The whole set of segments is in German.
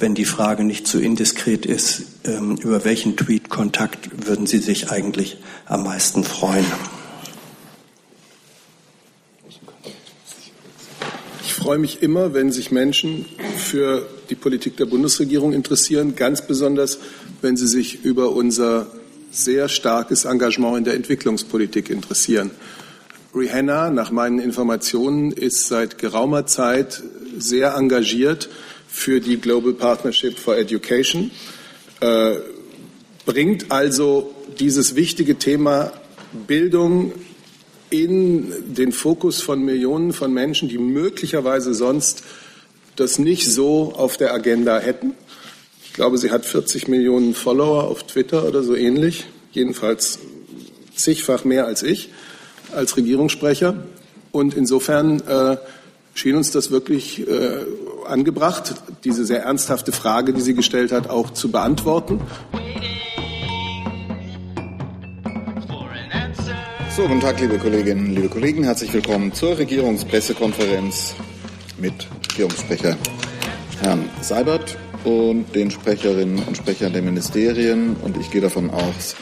Wenn die Frage nicht zu indiskret ist, ähm, über welchen Tweet-Kontakt würden Sie sich eigentlich am meisten freuen? Ich freue mich immer, wenn sich Menschen für die Politik der Bundesregierung interessieren, ganz besonders, wenn sie sich über unser sehr starkes Engagement in der Entwicklungspolitik interessieren. Rihanna, nach meinen Informationen, ist seit geraumer Zeit sehr engagiert für die Global Partnership for Education, äh, bringt also dieses wichtige Thema Bildung in den Fokus von Millionen von Menschen, die möglicherweise sonst das nicht so auf der Agenda hätten. Ich glaube, sie hat 40 Millionen Follower auf Twitter oder so ähnlich, jedenfalls zigfach mehr als ich als Regierungssprecher. Und insofern äh, schien uns das wirklich äh, angebracht, diese sehr ernsthafte Frage, die sie gestellt hat, auch zu beantworten. So, guten Tag, liebe Kolleginnen, liebe Kollegen. Herzlich willkommen zur Regierungspressekonferenz mit Regierungssprecher Herrn Seibert und den Sprecherinnen und Sprechern der Ministerien. Und ich gehe davon aus,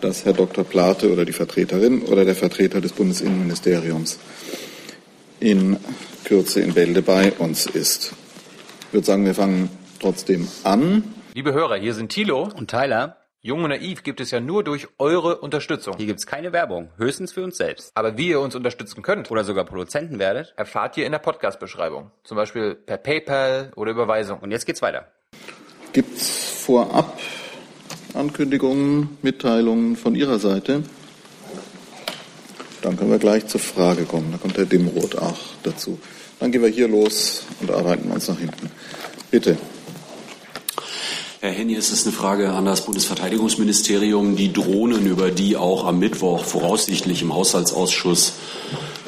dass Herr Dr. Plate oder die Vertreterin oder der Vertreter des Bundesinnenministeriums in Kürze in Bälde bei uns ist. Ich würde sagen, wir fangen trotzdem an. Liebe Hörer, hier sind Thilo und Tyler. Jung und Naiv gibt es ja nur durch eure Unterstützung. Hier gibt es keine Werbung, höchstens für uns selbst. Aber wie ihr uns unterstützen könnt oder sogar Produzenten werdet, erfahrt ihr in der Podcast-Beschreibung. Zum Beispiel per PayPal oder Überweisung. Und jetzt geht's weiter. Gibt's vorab Ankündigungen, Mitteilungen von Ihrer Seite? Dann können wir gleich zur Frage kommen. Da kommt Herr Dimroth auch dazu. Dann gehen wir hier los und arbeiten uns nach hinten. Bitte. Herr Henny, es ist eine Frage an das Bundesverteidigungsministerium. Die Drohnen, über die auch am Mittwoch voraussichtlich im Haushaltsausschuss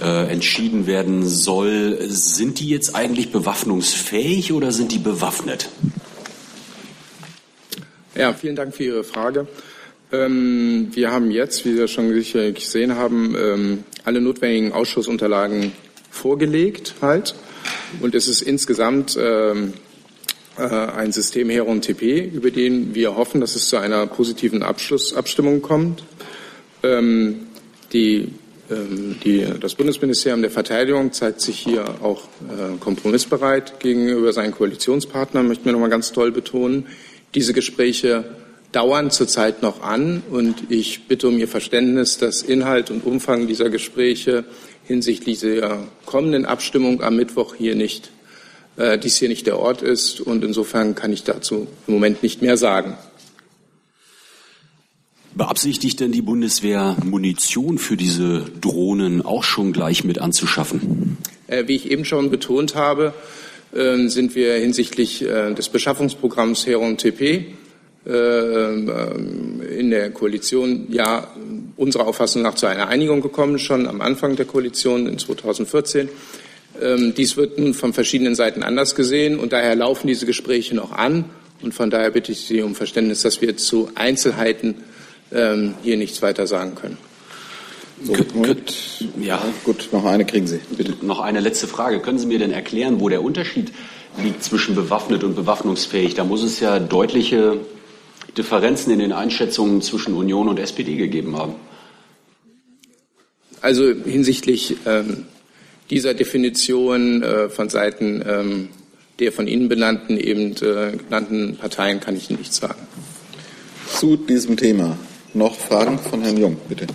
äh, entschieden werden soll, sind die jetzt eigentlich bewaffnungsfähig oder sind die bewaffnet? Ja, vielen Dank für Ihre Frage. Ähm, wir haben jetzt, wie Sie schon sicher gesehen haben, ähm, alle notwendigen Ausschussunterlagen vorgelegt halt. Und es ist insgesamt ähm, äh, ein System Heron TP, über den wir hoffen, dass es zu einer positiven Abschluss, Abstimmung kommt. Ähm, die, ähm, die, das Bundesministerium der Verteidigung zeigt sich hier auch äh, kompromissbereit gegenüber seinen Koalitionspartnern, möchten wir noch mal ganz toll betonen. Diese Gespräche dauern zurzeit noch an und ich bitte um Ihr Verständnis, dass Inhalt und Umfang dieser Gespräche hinsichtlich der kommenden Abstimmung am Mittwoch hier nicht äh, dies hier nicht der Ort ist. Und insofern kann ich dazu im Moment nicht mehr sagen. Beabsichtigt denn die Bundeswehr, Munition für diese Drohnen auch schon gleich mit anzuschaffen? Äh, wie ich eben schon betont habe, äh, sind wir hinsichtlich äh, des Beschaffungsprogramms Heron TP äh, ähm, in der Koalition ja unserer Auffassung nach zu einer Einigung gekommen, schon am Anfang der Koalition in 2014. Ähm, dies wird nun von verschiedenen Seiten anders gesehen und daher laufen diese Gespräche noch an. Und von daher bitte ich Sie um Verständnis, dass wir zu Einzelheiten ähm, hier nichts weiter sagen können. So, gut, ja. Gut, noch eine kriegen Sie. Bitte. Noch eine letzte Frage. Können Sie mir denn erklären, wo der Unterschied liegt zwischen bewaffnet und bewaffnungsfähig? Da muss es ja deutliche Differenzen in den Einschätzungen zwischen Union und SPD gegeben haben. Also hinsichtlich ähm, dieser Definition äh, von Seiten ähm, der von Ihnen benannten, eben äh, genannten Parteien kann ich Ihnen nichts sagen. Zu diesem Thema noch Fragen von Herrn Jung, bitte.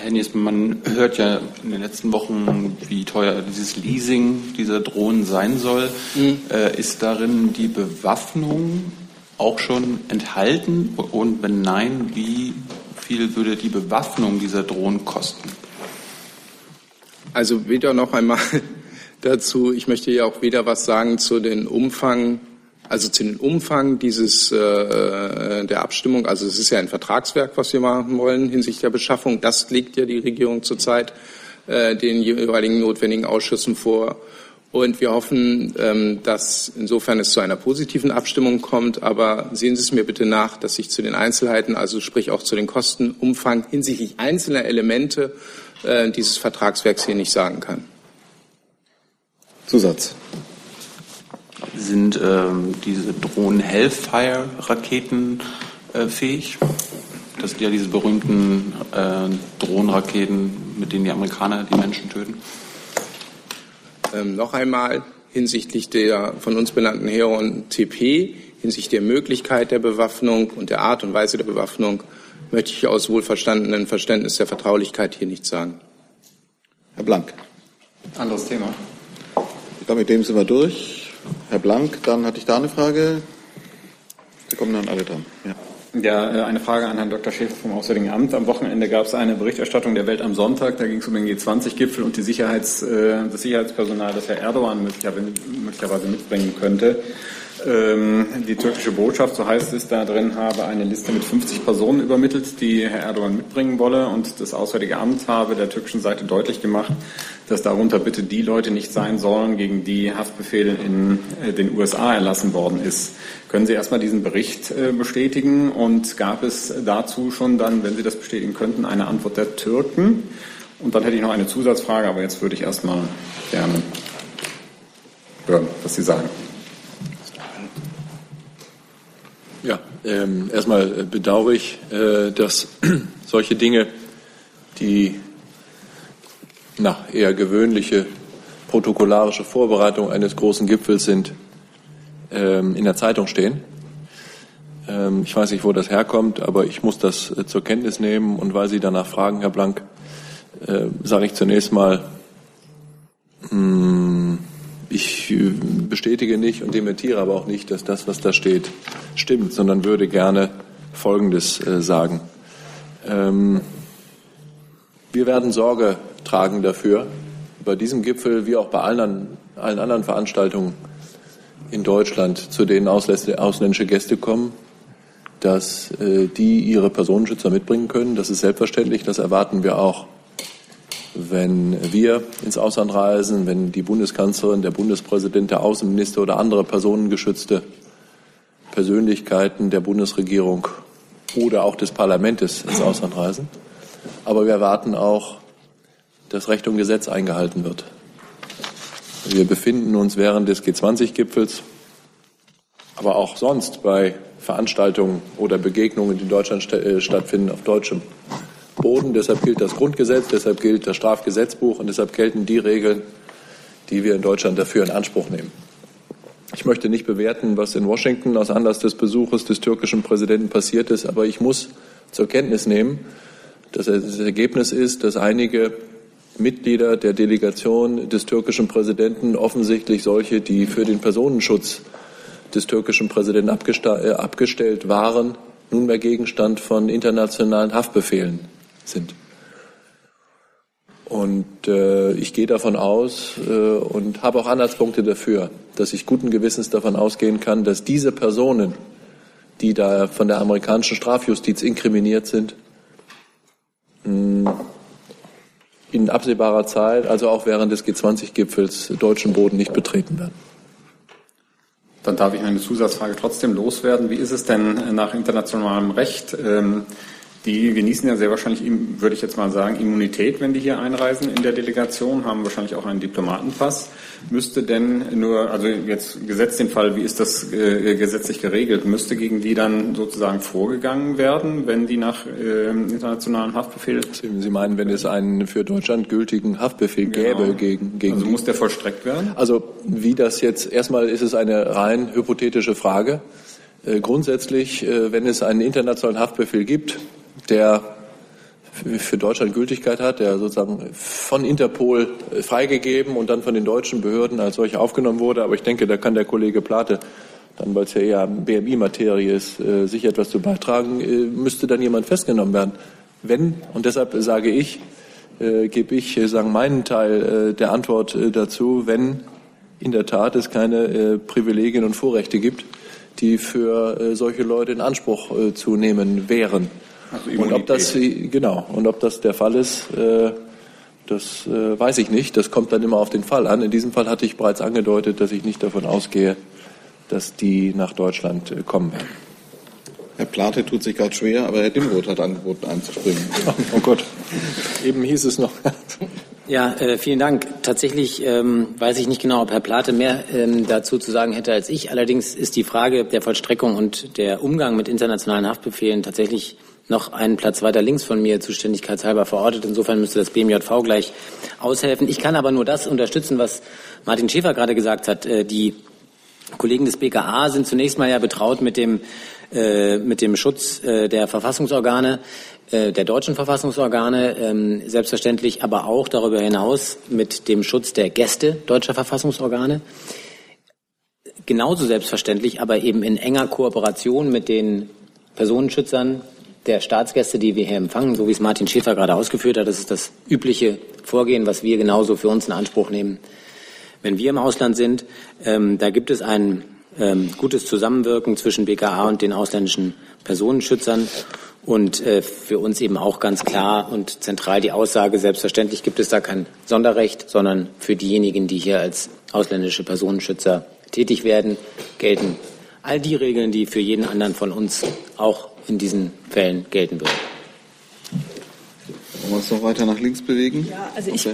Herr Nies, man hört ja in den letzten Wochen, wie teuer dieses Leasing dieser Drohnen sein soll. Mhm. Äh, ist darin die Bewaffnung auch schon enthalten? Und wenn nein, wie viel würde die Bewaffnung dieser Drohnen kosten? Also weder noch einmal dazu, ich möchte ja auch weder was sagen zu den Umfang, also zu den Umfang dieses äh, äh, der Abstimmung. Also es ist ja ein Vertragswerk, was wir machen wollen hinsichtlich der Beschaffung. Das legt ja die Regierung zurzeit äh, den jeweiligen notwendigen Ausschüssen vor. Und wir hoffen, ähm, dass insofern es zu einer positiven Abstimmung kommt. Aber sehen Sie es mir bitte nach, dass ich zu den Einzelheiten, also sprich auch zu den Kostenumfang hinsichtlich einzelner Elemente äh, dieses Vertragswerks hier nicht sagen kann. Zusatz. Sind ähm, diese Drohnen Hellfire-Raketen äh, fähig? Das sind ja diese berühmten äh, Drohnenraketen, mit denen die Amerikaner die Menschen töten. Ähm, noch einmal hinsichtlich der von uns benannten Heron TP, hinsichtlich der Möglichkeit der Bewaffnung und der Art und Weise der Bewaffnung möchte ich aus wohlverstandenen Verständnis der Vertraulichkeit hier nichts sagen. Herr Blank. Anderes Thema. Ich glaube, mit dem sind wir durch. Herr Blank, dann hatte ich da eine Frage. Sie kommen dann alle dran. Ja. Ja, äh, eine Frage an Herrn Dr. Schäfer vom Auswärtigen Amt. Am Wochenende gab es eine Berichterstattung der Welt am Sonntag. Da ging es um den G20-Gipfel und die Sicherheits, äh, das Sicherheitspersonal, das Herr Erdogan möglicherweise mitbringen könnte. Ähm, die türkische Botschaft, so heißt es da drin, habe eine Liste mit 50 Personen übermittelt, die Herr Erdogan mitbringen wolle. Und das Auswärtige Amt habe der türkischen Seite deutlich gemacht, dass darunter bitte die Leute nicht sein sollen, gegen die Haftbefehl in äh, den USA erlassen worden ist. Können Sie erstmal diesen Bericht äh, bestätigen? Und gab es dazu schon dann, wenn Sie das bestätigen könnten, eine Antwort der Türken? Und dann hätte ich noch eine Zusatzfrage, aber jetzt würde ich erstmal gerne hören, was Sie sagen. Ja, ähm, erstmal bedauere ich, äh, dass solche Dinge, die na, eher gewöhnliche protokollarische Vorbereitung eines großen Gipfels sind, ähm, in der Zeitung stehen. Ähm, ich weiß nicht, wo das herkommt, aber ich muss das äh, zur Kenntnis nehmen und weil Sie danach fragen, Herr Blank, äh, sage ich zunächst mal, mh, hm, ich äh, bestätige nicht und dementiere aber auch nicht, dass das, was da steht, stimmt, sondern würde gerne Folgendes äh, sagen. Ähm, wir werden Sorge tragen dafür, bei diesem Gipfel wie auch bei allen, allen anderen Veranstaltungen in Deutschland, zu denen ausländische Gäste kommen, dass äh, die ihre Personenschützer mitbringen können. Das ist selbstverständlich, das erwarten wir auch wenn wir ins Ausland reisen, wenn die Bundeskanzlerin, der Bundespräsident, der Außenminister oder andere personengeschützte Persönlichkeiten der Bundesregierung oder auch des Parlaments ins Ausland reisen. Aber wir erwarten auch, dass Recht und Gesetz eingehalten wird. Wir befinden uns während des G20-Gipfels, aber auch sonst bei Veranstaltungen oder Begegnungen, die in Deutschland äh, stattfinden, auf deutschem Boden. Deshalb gilt das Grundgesetz, deshalb gilt das Strafgesetzbuch und deshalb gelten die Regeln, die wir in Deutschland dafür in Anspruch nehmen. Ich möchte nicht bewerten, was in Washington aus Anlass des Besuches des türkischen Präsidenten passiert ist, aber ich muss zur Kenntnis nehmen, dass das Ergebnis ist, dass einige Mitglieder der Delegation des türkischen Präsidenten offensichtlich solche, die für den Personenschutz des türkischen Präsidenten äh, abgestellt waren, nunmehr Gegenstand von internationalen Haftbefehlen sind. Und äh, ich gehe davon aus äh, und habe auch Anhaltspunkte dafür, dass ich guten Gewissens davon ausgehen kann, dass diese Personen, die da von der amerikanischen Strafjustiz inkriminiert sind, mh, in absehbarer Zeit, also auch während des G20-Gipfels, deutschen Boden nicht betreten werden. Dann darf ich eine Zusatzfrage trotzdem loswerden. Wie ist es denn nach internationalem Recht? Ähm, die genießen ja sehr wahrscheinlich, würde ich jetzt mal sagen, Immunität, wenn die hier einreisen in der Delegation, haben wahrscheinlich auch einen Diplomatenpass. Müsste denn nur, also jetzt gesetzt den Fall, wie ist das äh, gesetzlich geregelt, müsste gegen die dann sozusagen vorgegangen werden, wenn die nach äh, internationalen Haftbefehl. Sie meinen, wenn es einen für Deutschland gültigen Haftbefehl genau. gäbe gegen, gegen. Also muss der vollstreckt werden? Also wie das jetzt, erstmal ist es eine rein hypothetische Frage. Äh, grundsätzlich, äh, wenn es einen internationalen Haftbefehl gibt, der für Deutschland Gültigkeit hat, der sozusagen von Interpol freigegeben und dann von den deutschen Behörden als solcher aufgenommen wurde. Aber ich denke, da kann der Kollege Plate dann, weil es ja eher BMI-Materie ist, äh, sich etwas zu beitragen, äh, müsste dann jemand festgenommen werden. Wenn, und deshalb sage ich, äh, gebe ich äh, sagen meinen Teil äh, der Antwort äh, dazu, wenn in der Tat es keine Privilegien und Vorrechte gibt, die für solche Leute in Anspruch zu nehmen wären. Also und ob das genau und ob das der Fall ist, äh, das äh, weiß ich nicht. Das kommt dann immer auf den Fall an. In diesem Fall hatte ich bereits angedeutet, dass ich nicht davon ausgehe, dass die nach Deutschland äh, kommen werden. Herr Plate tut sich gerade schwer, aber Herr Dimroth hat angeboten einzuspringen. Oh, oh Gott, eben hieß es noch. Ja, äh, vielen Dank. Tatsächlich ähm, weiß ich nicht genau, ob Herr Plate mehr ähm, dazu zu sagen hätte als ich. Allerdings ist die Frage der Vollstreckung und der Umgang mit internationalen Haftbefehlen tatsächlich noch einen Platz weiter links von mir zuständigkeitshalber verortet. Insofern müsste das BMJV gleich aushelfen. Ich kann aber nur das unterstützen, was Martin Schäfer gerade gesagt hat. Äh, die Kollegen des BKA sind zunächst mal ja betraut mit dem, äh, mit dem Schutz äh, der Verfassungsorgane, der deutschen Verfassungsorgane, ähm, selbstverständlich aber auch darüber hinaus mit dem Schutz der Gäste deutscher Verfassungsorgane. Genauso selbstverständlich, aber eben in enger Kooperation mit den Personenschützern der Staatsgäste, die wir hier empfangen, so wie es Martin Schäfer gerade ausgeführt hat. Das ist das übliche Vorgehen, was wir genauso für uns in Anspruch nehmen, wenn wir im Ausland sind. Ähm, da gibt es ein ähm, gutes Zusammenwirken zwischen BKA und den ausländischen Personenschützern. Und äh, für uns eben auch ganz klar und zentral die Aussage, selbstverständlich gibt es da kein Sonderrecht, sondern für diejenigen, die hier als ausländische Personenschützer tätig werden, gelten all die Regeln, die für jeden anderen von uns auch in diesen Fällen gelten würden. Wollen wir uns noch weiter nach links bewegen? Ja, also ich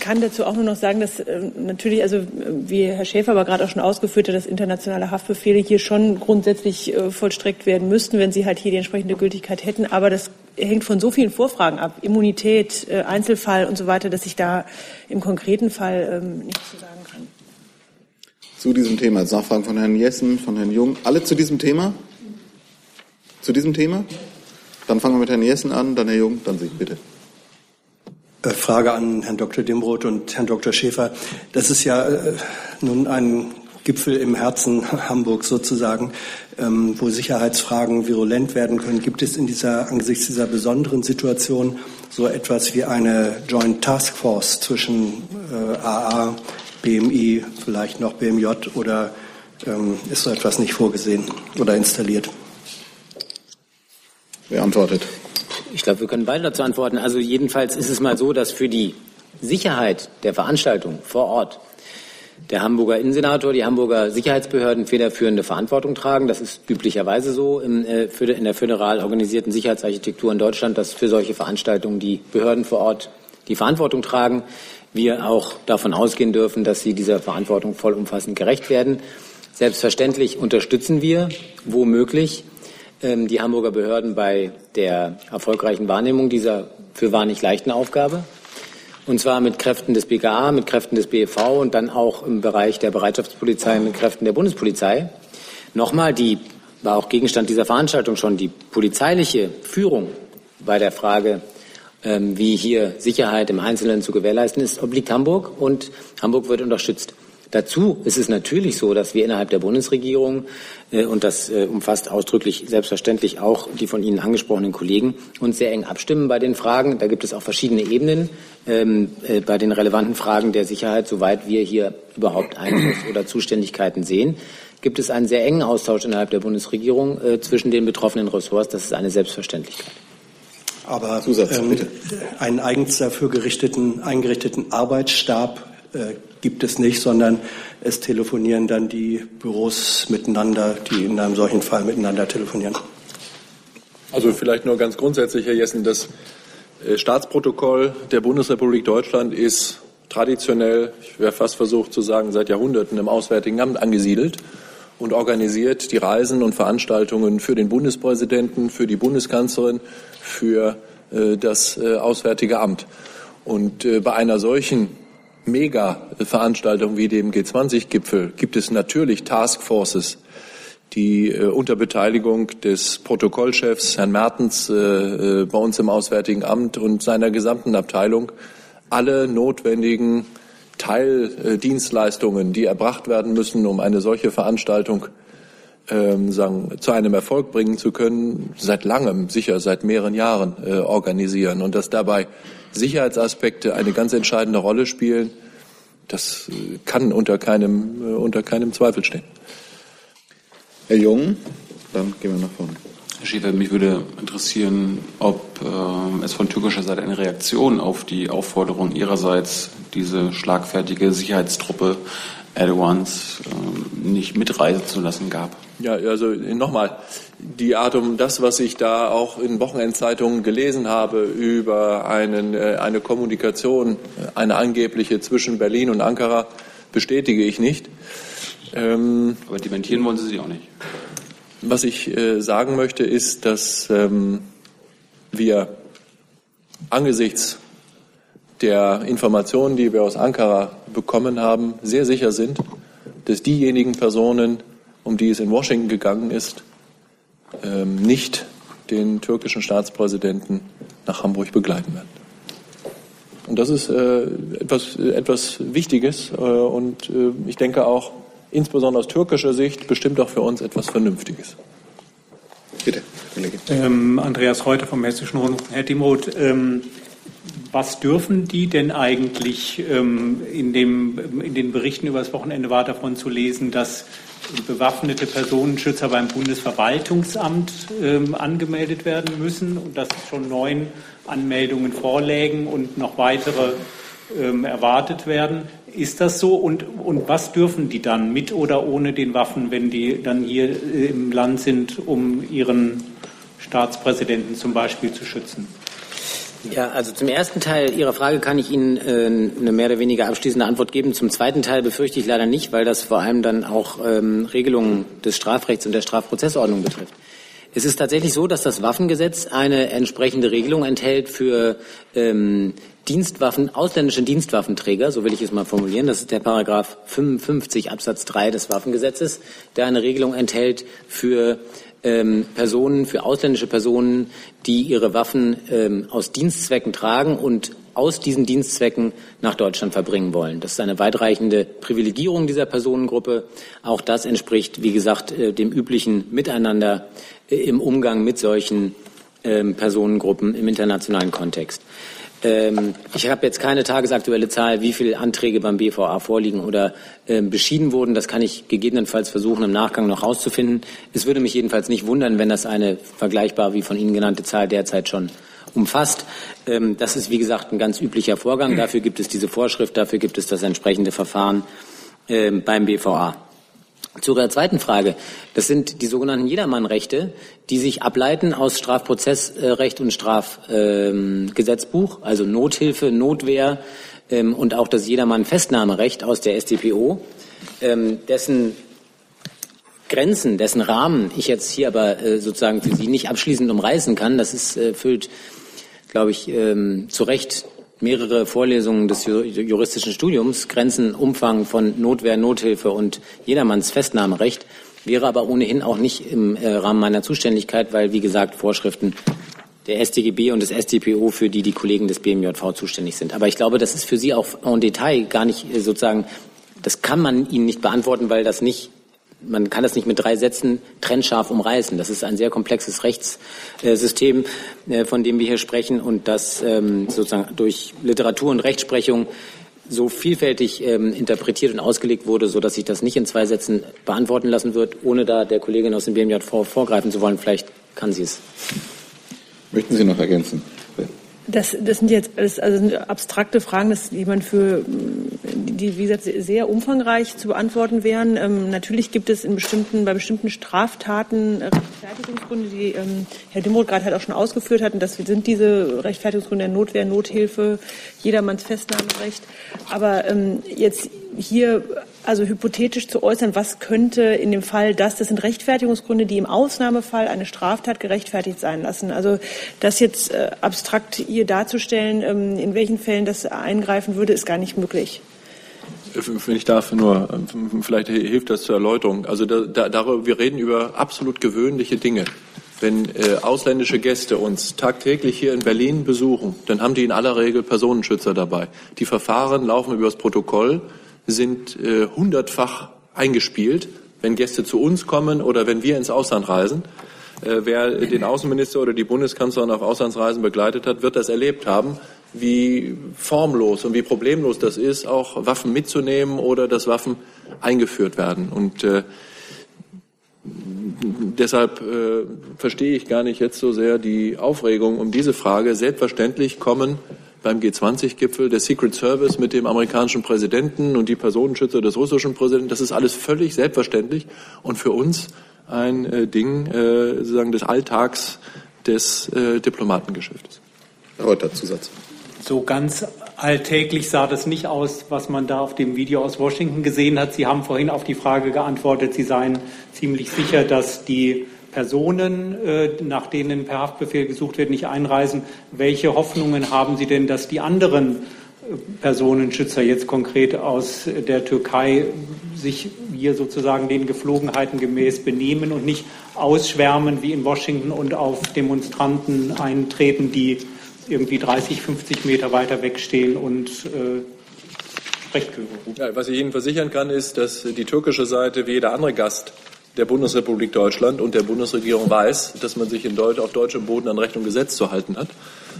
kann dazu auch nur noch sagen, dass äh, natürlich, also wie Herr Schäfer aber gerade auch schon ausgeführt hat, dass internationale Haftbefehle hier schon grundsätzlich äh, vollstreckt werden müssten, wenn sie halt hier die entsprechende Gültigkeit hätten. Aber das hängt von so vielen Vorfragen ab, Immunität, äh, Einzelfall und so weiter, dass ich da im konkreten Fall ähm, nichts zu sagen kann. Zu diesem Thema. Jetzt Nachfragen von Herrn Jessen, von Herrn Jung. Alle zu diesem Thema? Zu diesem Thema? Dann fangen wir mit Herrn Jessen an, dann Herr Jung, dann Sie, bitte. Äh, Frage an Herrn Dr. Dimroth und Herrn Dr. Schäfer. Das ist ja äh, nun ein Gipfel im Herzen Hamburgs sozusagen, ähm, wo Sicherheitsfragen virulent werden können. Gibt es in dieser, angesichts dieser besonderen Situation so etwas wie eine Joint Task Force zwischen äh, AA, BMI, vielleicht noch BMJ oder ähm, ist so etwas nicht vorgesehen oder installiert? Wer antwortet? Ich glaube, wir können beide dazu antworten. Also jedenfalls ist es mal so, dass für die Sicherheit der Veranstaltung vor Ort der Hamburger Innensenator, die Hamburger Sicherheitsbehörden federführende Verantwortung tragen. Das ist üblicherweise so in, äh, in der föderal organisierten Sicherheitsarchitektur in Deutschland, dass für solche Veranstaltungen die Behörden vor Ort die Verantwortung tragen. Wir auch davon ausgehen dürfen, dass sie dieser Verantwortung vollumfassend gerecht werden. Selbstverständlich unterstützen wir, wo möglich, die Hamburger Behörden bei der erfolgreichen Wahrnehmung dieser für wahr nicht leichten Aufgabe. Und zwar mit Kräften des BKA, mit Kräften des BEV und dann auch im Bereich der Bereitschaftspolizei mit Kräften der Bundespolizei. Nochmal, die war auch Gegenstand dieser Veranstaltung schon, die polizeiliche Führung bei der Frage, ähm, wie hier Sicherheit im Einzelnen zu gewährleisten ist, obliegt Hamburg und Hamburg wird unterstützt. Dazu ist es natürlich so, dass wir innerhalb der Bundesregierung, äh, und das äh, umfasst ausdrücklich selbstverständlich auch die von Ihnen angesprochenen Kollegen, uns sehr eng abstimmen bei den Fragen. Da gibt es auch verschiedene Ebenen ähm, äh, bei den relevanten Fragen der Sicherheit, soweit wir hier überhaupt Einfluss oder Zuständigkeiten sehen gibt es einen sehr engen Austausch innerhalb der Bundesregierung äh, zwischen den betroffenen Ressorts. Das ist eine Selbstverständlichkeit. Aber Zusatz, ähm, einen eigens dafür gerichteten, eingerichteten Arbeitsstab äh, gibt es nicht, sondern es telefonieren dann die Büros miteinander, die in einem solchen Fall miteinander telefonieren. Also vielleicht nur ganz grundsätzlich, Herr Jessen, das äh, Staatsprotokoll der Bundesrepublik Deutschland ist traditionell, ich wäre fast versucht zu sagen, seit Jahrhunderten im Auswärtigen Amt angesiedelt und organisiert die Reisen und Veranstaltungen für den Bundespräsidenten, für die Bundeskanzlerin, für äh, das Auswärtige Amt. Und bei einer solchen Mega-Veranstaltung wie dem G20-Gipfel gibt es natürlich Taskforces, die äh, unter Beteiligung des Protokollchefs Herrn Mertens äh, äh, bei uns im Auswärtigen Amt und seiner gesamten Abteilung alle notwendigen Teildienstleistungen, die erbracht werden müssen, um eine solche Veranstaltung ähm, sagen, zu einem Erfolg bringen zu können, seit langem, sicher seit mehreren Jahren äh, organisieren. Und dass dabei Sicherheitsaspekte eine ganz entscheidende Rolle spielen, das äh, kann unter keinem, äh, unter keinem Zweifel stehen. Herr Jung, dann gehen wir nach vorne. Herr Schäfer, mich würde interessieren, ob äh, es von türkischer Seite eine Reaktion auf die Aufforderung Ihrerseits, diese schlagfertige Sicherheitstruppe Erdogans äh, nicht mitreisen zu lassen gab. Ja, also nochmal, die Art um das, was ich da auch in Wochenendzeitungen gelesen habe über einen, äh, eine Kommunikation, eine angebliche zwischen Berlin und Ankara, bestätige ich nicht. Ähm, Aber dementieren wollen Sie sie auch nicht. Was ich äh, sagen möchte, ist, dass ähm, wir angesichts der Informationen, die wir aus Ankara bekommen haben, sehr sicher sind, dass diejenigen Personen, um die es in Washington gegangen ist, ähm, nicht den türkischen Staatspräsidenten nach Hamburg begleiten werden. Und das ist äh, etwas, etwas Wichtiges äh, und äh, ich denke auch insbesondere aus türkischer Sicht bestimmt auch für uns etwas Vernünftiges. Bitte, Kollege. Ähm, Andreas Reuter vom Hessischen Rundfunk. Herr Dimroth, ähm, was dürfen die denn eigentlich ähm, in, dem, in den Berichten über das Wochenende war davon zu lesen, dass bewaffnete Personenschützer beim Bundesverwaltungsamt ähm, angemeldet werden müssen und dass schon neun Anmeldungen vorlägen und noch weitere ähm, erwartet werden. Ist das so? Und, und was dürfen die dann mit oder ohne den Waffen, wenn die dann hier äh, im Land sind, um ihren Staatspräsidenten zum Beispiel zu schützen? Ja, also zum ersten Teil Ihrer Frage kann ich Ihnen äh, eine mehr oder weniger abschließende Antwort geben. Zum zweiten Teil befürchte ich leider nicht, weil das vor allem dann auch ähm, Regelungen des Strafrechts und der Strafprozessordnung betrifft. Es ist tatsächlich so, dass das Waffengesetz eine entsprechende Regelung enthält für ähm, Dienstwaffen, ausländische Dienstwaffenträger, so will ich es mal formulieren. Das ist der Paragraph 55 Absatz 3 des Waffengesetzes, der eine Regelung enthält für ähm, Personen, für ausländische Personen, die ihre Waffen ähm, aus Dienstzwecken tragen und aus diesen Dienstzwecken nach Deutschland verbringen wollen. Das ist eine weitreichende Privilegierung dieser Personengruppe. Auch das entspricht, wie gesagt, äh, dem üblichen Miteinander äh, im Umgang mit solchen ähm, Personengruppen im internationalen Kontext. Ähm, ich habe jetzt keine tagesaktuelle Zahl, wie viele Anträge beim BVA vorliegen oder ähm, beschieden wurden. Das kann ich gegebenenfalls versuchen, im Nachgang noch herauszufinden. Es würde mich jedenfalls nicht wundern, wenn das eine vergleichbar wie von Ihnen genannte Zahl derzeit schon umfasst. Ähm, das ist, wie gesagt, ein ganz üblicher Vorgang. Dafür gibt es diese Vorschrift, dafür gibt es das entsprechende Verfahren ähm, beim BVA. Zu Ihrer zweiten Frage. Das sind die sogenannten Jedermannrechte, die sich ableiten aus Strafprozessrecht und Strafgesetzbuch, ähm, also Nothilfe, Notwehr ähm, und auch das Jedermann-Festnahmerecht aus der StPO, ähm, dessen Grenzen, dessen Rahmen ich jetzt hier aber äh, sozusagen für Sie nicht abschließend umreißen kann. Das ist, äh, füllt, glaube ich, zu Recht mehrere Vorlesungen des juristischen Studiums, Grenzen, Umfang von Notwehr, Nothilfe und jedermanns Festnahmerecht, wäre aber ohnehin auch nicht im äh, Rahmen meiner Zuständigkeit, weil, wie gesagt, Vorschriften der StGB und des StPO, für die die Kollegen des BMJV zuständig sind. Aber ich glaube, das ist für Sie auch en Detail gar nicht äh, sozusagen, das kann man Ihnen nicht beantworten, weil das nicht man kann das nicht mit drei Sätzen trennscharf umreißen. Das ist ein sehr komplexes Rechtssystem, äh, von dem wir hier sprechen und das ähm, sozusagen durch Literatur und Rechtsprechung so vielfältig ähm, interpretiert und ausgelegt wurde, so dass sich das nicht in zwei Sätzen beantworten lassen wird, ohne da der Kollegin aus dem BMJV vorgreifen zu wollen. Vielleicht kann sie es. Möchten Sie noch ergänzen? Das, das sind jetzt alles also abstrakte Fragen, die man für, die wie gesagt sehr umfangreich zu beantworten wären. Ähm, natürlich gibt es in bestimmten, bei bestimmten Straftaten Rechtfertigungsgründe, die ähm, Herr Dimroth gerade halt auch schon ausgeführt hat. Und das sind diese Rechtfertigungsgründe der Notwehr, Nothilfe, jedermanns Festnahmerecht. Aber ähm, jetzt hier also hypothetisch zu äußern, was könnte in dem Fall das, das sind Rechtfertigungsgründe, die im Ausnahmefall eine Straftat gerechtfertigt sein lassen. Also das jetzt äh, abstrakt hier darzustellen, ähm, in welchen Fällen das eingreifen würde, ist gar nicht möglich. Wenn ich darf, nur, ähm, vielleicht hilft das zur Erläuterung. Also da, da, darüber, wir reden über absolut gewöhnliche Dinge. Wenn äh, ausländische Gäste uns tagtäglich hier in Berlin besuchen, dann haben die in aller Regel Personenschützer dabei. Die Verfahren laufen über das Protokoll sind äh, hundertfach eingespielt, wenn Gäste zu uns kommen oder wenn wir ins Ausland reisen. Äh, wer den Außenminister oder die Bundeskanzlerin auf Auslandsreisen begleitet hat, wird das erlebt haben, wie formlos und wie problemlos das ist, auch Waffen mitzunehmen oder dass Waffen eingeführt werden. Und äh, deshalb äh, verstehe ich gar nicht jetzt so sehr die Aufregung um diese Frage. Selbstverständlich kommen beim G20-Gipfel, der Secret Service mit dem amerikanischen Präsidenten und die Personenschützer des russischen Präsidenten. Das ist alles völlig selbstverständlich und für uns ein äh, Ding äh, sozusagen des Alltags des äh, Diplomatengeschäftes. Heute Zusatz. So ganz alltäglich sah das nicht aus, was man da auf dem Video aus Washington gesehen hat. Sie haben vorhin auf die Frage geantwortet, Sie seien ziemlich sicher, dass die Personen, äh, nach denen per Haftbefehl gesucht wird, nicht einreisen. Welche Hoffnungen haben Sie denn, dass die anderen äh, Personenschützer jetzt konkret aus der Türkei sich hier sozusagen den Geflogenheiten gemäß benehmen und nicht ausschwärmen wie in Washington und auf Demonstranten eintreten, die irgendwie 30, 50 Meter weiter wegstehen und äh. Ja, was ich Ihnen versichern kann, ist, dass die türkische Seite wie jeder andere Gast der Bundesrepublik Deutschland und der Bundesregierung weiß, dass man sich Deutsch, auf deutschem Boden an Recht und Gesetz zu halten hat.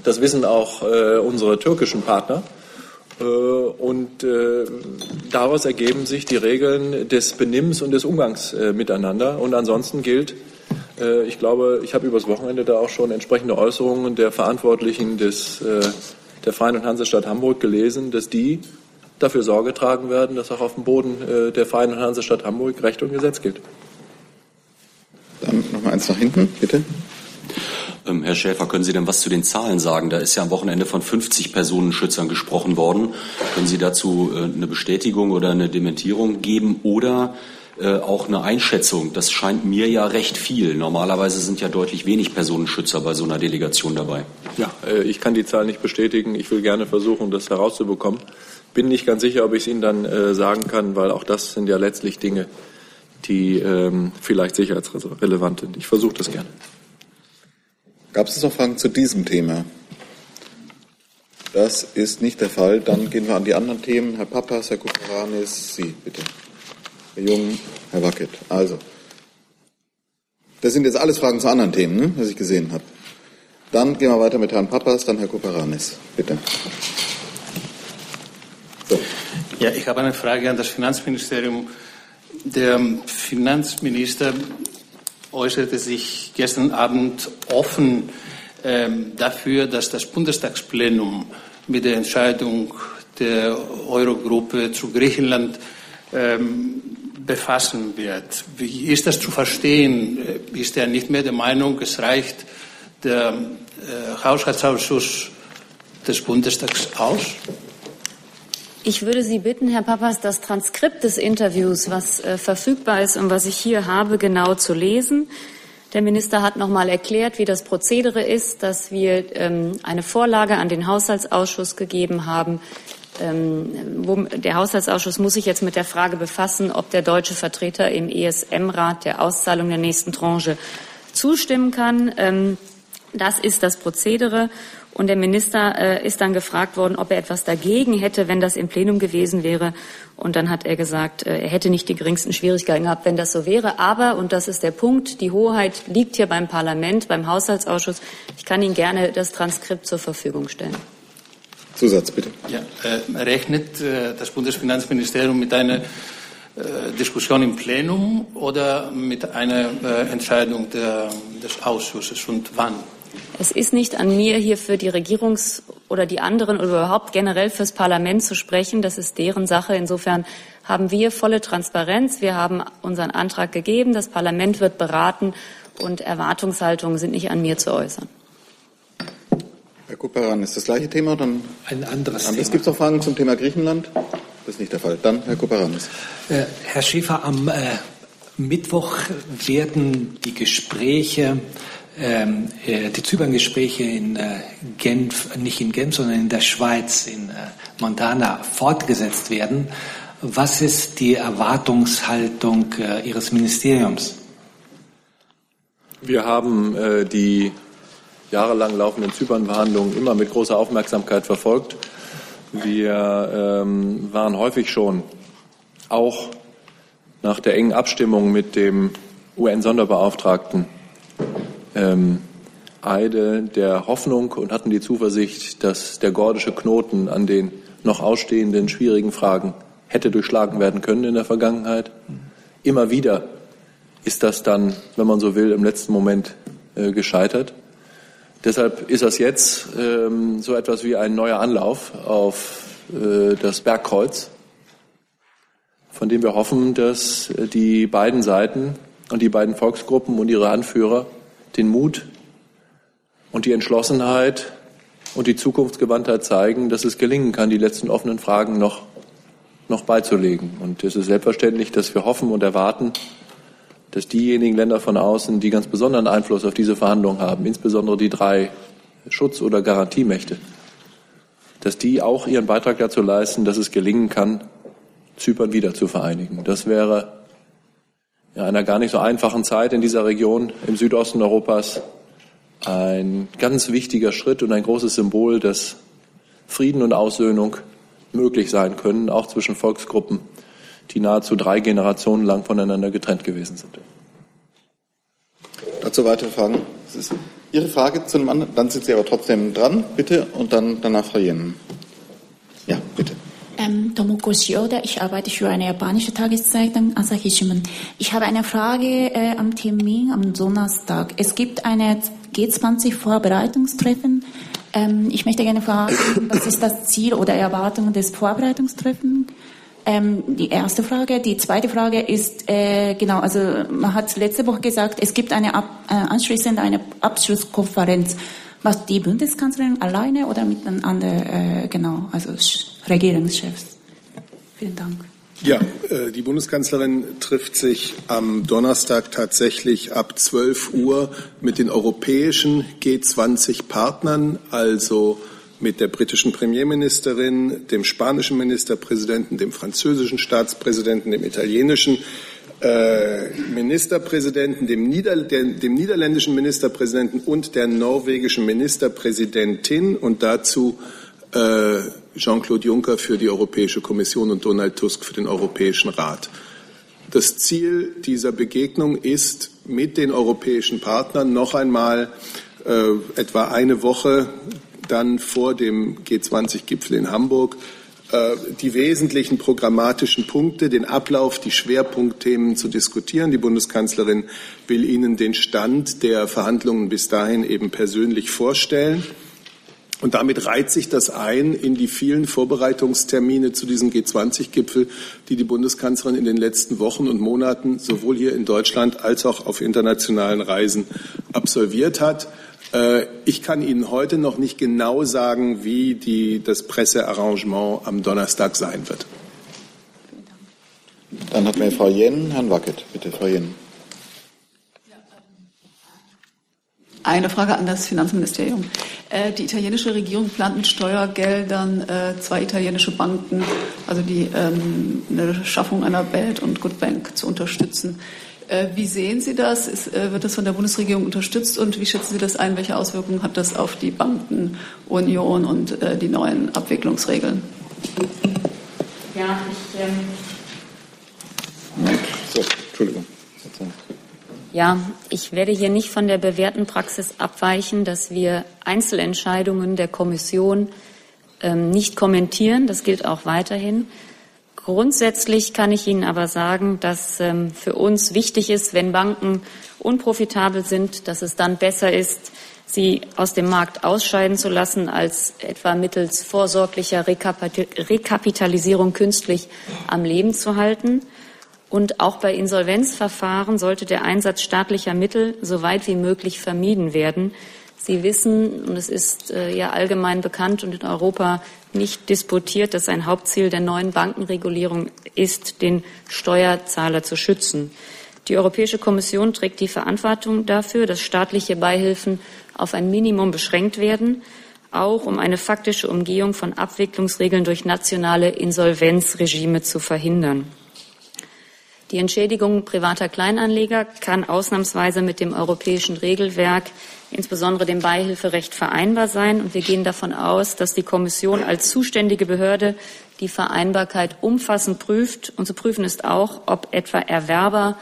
Das wissen auch äh, unsere türkischen Partner. Äh, und äh, daraus ergeben sich die Regeln des Benimmens und des Umgangs äh, miteinander. Und ansonsten gilt, ich glaube, ich habe übers Wochenende da auch schon entsprechende Äußerungen der Verantwortlichen des, äh, der Freien und Hansestadt Hamburg gelesen, dass die dafür Sorge tragen werden, dass auch auf dem Boden der Freien und Hansestadt Hamburg Recht und Gesetz gilt. Dann noch mal eins nach hinten, bitte. Ähm, Herr Schäfer, können Sie denn was zu den Zahlen sagen? Da ist ja am Wochenende von 50 Personenschützern gesprochen worden. Können Sie dazu äh, eine Bestätigung oder eine Dementierung geben oder äh, auch eine Einschätzung? Das scheint mir ja recht viel. Normalerweise sind ja deutlich wenig Personenschützer bei so einer Delegation dabei. Ja, äh, ich kann die Zahl nicht bestätigen. Ich will gerne versuchen, das herauszubekommen. Bin nicht ganz sicher, ob ich es Ihnen dann äh, sagen kann, weil auch das sind ja letztlich Dinge, die ähm, vielleicht sicherheitsrelevant sind. Ich versuche das gerne. Gab es noch Fragen zu diesem Thema? Das ist nicht der Fall. Dann gehen wir an die anderen Themen. Herr Papas, Herr Kuperanis, Sie bitte. Herr Jung, Herr Wackett. Also, das sind jetzt alles Fragen zu anderen Themen, ne, was ich gesehen habe. Dann gehen wir weiter mit Herrn Papas, dann Herr Kuperanis. Bitte. So. Ja, ich habe eine Frage an das Finanzministerium. Der Finanzminister äußerte sich gestern Abend offen ähm, dafür, dass das Bundestagsplenum mit der Entscheidung der Eurogruppe zu Griechenland ähm, befassen wird. Wie ist das zu verstehen? Ist er nicht mehr der Meinung, es reicht der äh, Haushaltsausschuss des Bundestags aus? Ich würde Sie bitten, Herr Papas, das Transkript des Interviews, was äh, verfügbar ist und was ich hier habe, genau zu lesen. Der Minister hat noch mal erklärt, wie das Prozedere ist, dass wir ähm, eine Vorlage an den Haushaltsausschuss gegeben haben. Ähm, der Haushaltsausschuss muss sich jetzt mit der Frage befassen, ob der deutsche Vertreter im ESM-Rat der Auszahlung der nächsten Tranche zustimmen kann. Ähm, das ist das Prozedere. Und der Minister äh, ist dann gefragt worden, ob er etwas dagegen hätte, wenn das im Plenum gewesen wäre. Und dann hat er gesagt, äh, er hätte nicht die geringsten Schwierigkeiten gehabt, wenn das so wäre. Aber, und das ist der Punkt, die Hoheit liegt hier beim Parlament, beim Haushaltsausschuss. Ich kann Ihnen gerne das Transkript zur Verfügung stellen. Zusatz bitte. Ja, äh, rechnet äh, das Bundesfinanzministerium mit einer äh, Diskussion im Plenum oder mit einer äh, Entscheidung der, des Ausschusses und wann? Es ist nicht an mir, hier für die Regierungs- oder die anderen oder überhaupt generell fürs Parlament zu sprechen. Das ist deren Sache. Insofern haben wir volle Transparenz. Wir haben unseren Antrag gegeben. Das Parlament wird beraten und Erwartungshaltungen sind nicht an mir zu äußern. Herr Kuperan, ist das gleiche Thema oder ein anderes Thema? Gibt es noch Fragen zum Thema Griechenland? Das ist nicht der Fall. Dann Herr Kuperanis. Äh, Herr Schäfer, am äh, Mittwoch werden die Gespräche ähm, äh, die Zypern-Gespräche in äh, Genf, nicht in Genf, sondern in der Schweiz, in äh, Montana, fortgesetzt werden. Was ist die Erwartungshaltung äh, Ihres Ministeriums? Wir haben äh, die jahrelang laufenden Zypern-Verhandlungen immer mit großer Aufmerksamkeit verfolgt. Wir ähm, waren häufig schon auch nach der engen Abstimmung mit dem UN-Sonderbeauftragten ähm, Eide der Hoffnung und hatten die Zuversicht, dass der gordische Knoten an den noch ausstehenden schwierigen Fragen hätte durchschlagen werden können in der Vergangenheit. Immer wieder ist das dann, wenn man so will, im letzten Moment äh, gescheitert. Deshalb ist das jetzt ähm, so etwas wie ein neuer Anlauf auf äh, das Bergkreuz, von dem wir hoffen, dass äh, die beiden Seiten und die beiden Volksgruppen und ihre Anführer den Mut und die Entschlossenheit und die Zukunftsgewandtheit zeigen, dass es gelingen kann, die letzten offenen Fragen noch, noch beizulegen. Und es ist selbstverständlich, dass wir hoffen und erwarten, dass diejenigen Länder von außen, die ganz besonderen Einfluss auf diese Verhandlungen haben, insbesondere die drei Schutz- oder Garantiemächte, dass die auch ihren Beitrag dazu leisten, dass es gelingen kann, Zypern wieder zu vereinigen. Das wäre in einer gar nicht so einfachen Zeit in dieser Region im Südosten Europas ein ganz wichtiger Schritt und ein großes Symbol, dass Frieden und Aussöhnung möglich sein können, auch zwischen Volksgruppen, die nahezu drei Generationen lang voneinander getrennt gewesen sind. Dazu weitere Fragen? Das ist Ihre Frage zu einem anderen, dann sind Sie aber trotzdem dran, bitte, und dann danach Frau Jen. Ja, bitte. Ähm, Tomoko Shioda, ich arbeite für eine japanische Tageszeitung Asahi Shimbun. Ich habe eine Frage äh, am Termin am Donnerstag. Es gibt eine G20-Vorbereitungstreffen. Ähm, ich möchte gerne fragen, was ist das Ziel oder Erwartung des Vorbereitungstreffens? Ähm, die erste Frage. Die zweite Frage ist, äh, genau, also man hat letzte Woche gesagt, es gibt eine Ab äh, anschließend eine Abschlusskonferenz. Was die Bundeskanzlerin alleine oder mit anderen, äh, genau, also Regierungschefs? Vielen Dank. Ja, äh, die Bundeskanzlerin trifft sich am Donnerstag tatsächlich ab 12 Uhr mit den europäischen G20-Partnern, also mit der britischen Premierministerin, dem spanischen Ministerpräsidenten, dem französischen Staatspräsidenten, dem italienischen äh, Ministerpräsidenten, dem, Nieder dem, niederländischen Ministerpräsidenten und der norwegischen Ministerpräsidentin und dazu äh, Jean-Claude Juncker für die Europäische Kommission und Donald Tusk für den Europäischen Rat. Das Ziel dieser Begegnung ist, mit den europäischen Partnern noch einmal äh, etwa eine Woche dann vor dem G20-Gipfel in Hamburg äh, die wesentlichen programmatischen Punkte, den Ablauf, die Schwerpunktthemen zu diskutieren. Die Bundeskanzlerin will Ihnen den Stand der Verhandlungen bis dahin eben persönlich vorstellen. Und damit reiht sich das ein in die vielen Vorbereitungstermine zu diesem G20-Gipfel, die die Bundeskanzlerin in den letzten Wochen und Monaten sowohl hier in Deutschland als auch auf internationalen Reisen absolviert hat. Äh, ich kann Ihnen heute noch nicht genau sagen, wie die, das Pressearrangement am Donnerstag sein wird. Dann hat mir Frau Jen, Herrn Wackett. Bitte, Frau Jen. Eine Frage an das Finanzministerium. Äh, die italienische Regierung plant mit Steuergeldern äh, zwei italienische Banken, also die ähm, eine Schaffung einer Belt und Good Bank zu unterstützen. Äh, wie sehen Sie das? Ist, wird das von der Bundesregierung unterstützt und wie schätzen Sie das ein? Welche Auswirkungen hat das auf die Bankenunion und die neuen Abwicklungsregeln? Ja, ich. Ähm so, Entschuldigung. Ja, ich werde hier nicht von der bewährten Praxis abweichen, dass wir Einzelentscheidungen der Kommission ähm, nicht kommentieren. Das gilt auch weiterhin. Grundsätzlich kann ich Ihnen aber sagen, dass ähm, für uns wichtig ist, wenn Banken unprofitabel sind, dass es dann besser ist, sie aus dem Markt ausscheiden zu lassen, als etwa mittels vorsorglicher Rekapitalisierung künstlich am Leben zu halten. Und auch bei Insolvenzverfahren sollte der Einsatz staatlicher Mittel so weit wie möglich vermieden werden. Sie wissen, und es ist äh, ja allgemein bekannt und in Europa nicht disputiert, dass ein Hauptziel der neuen Bankenregulierung ist, den Steuerzahler zu schützen. Die Europäische Kommission trägt die Verantwortung dafür, dass staatliche Beihilfen auf ein Minimum beschränkt werden, auch um eine faktische Umgehung von Abwicklungsregeln durch nationale Insolvenzregime zu verhindern. Die Entschädigung privater Kleinanleger kann ausnahmsweise mit dem europäischen Regelwerk, insbesondere dem Beihilferecht, vereinbar sein. Und wir gehen davon aus, dass die Kommission als zuständige Behörde die Vereinbarkeit umfassend prüft. Und zu prüfen ist auch, ob etwa Erwerber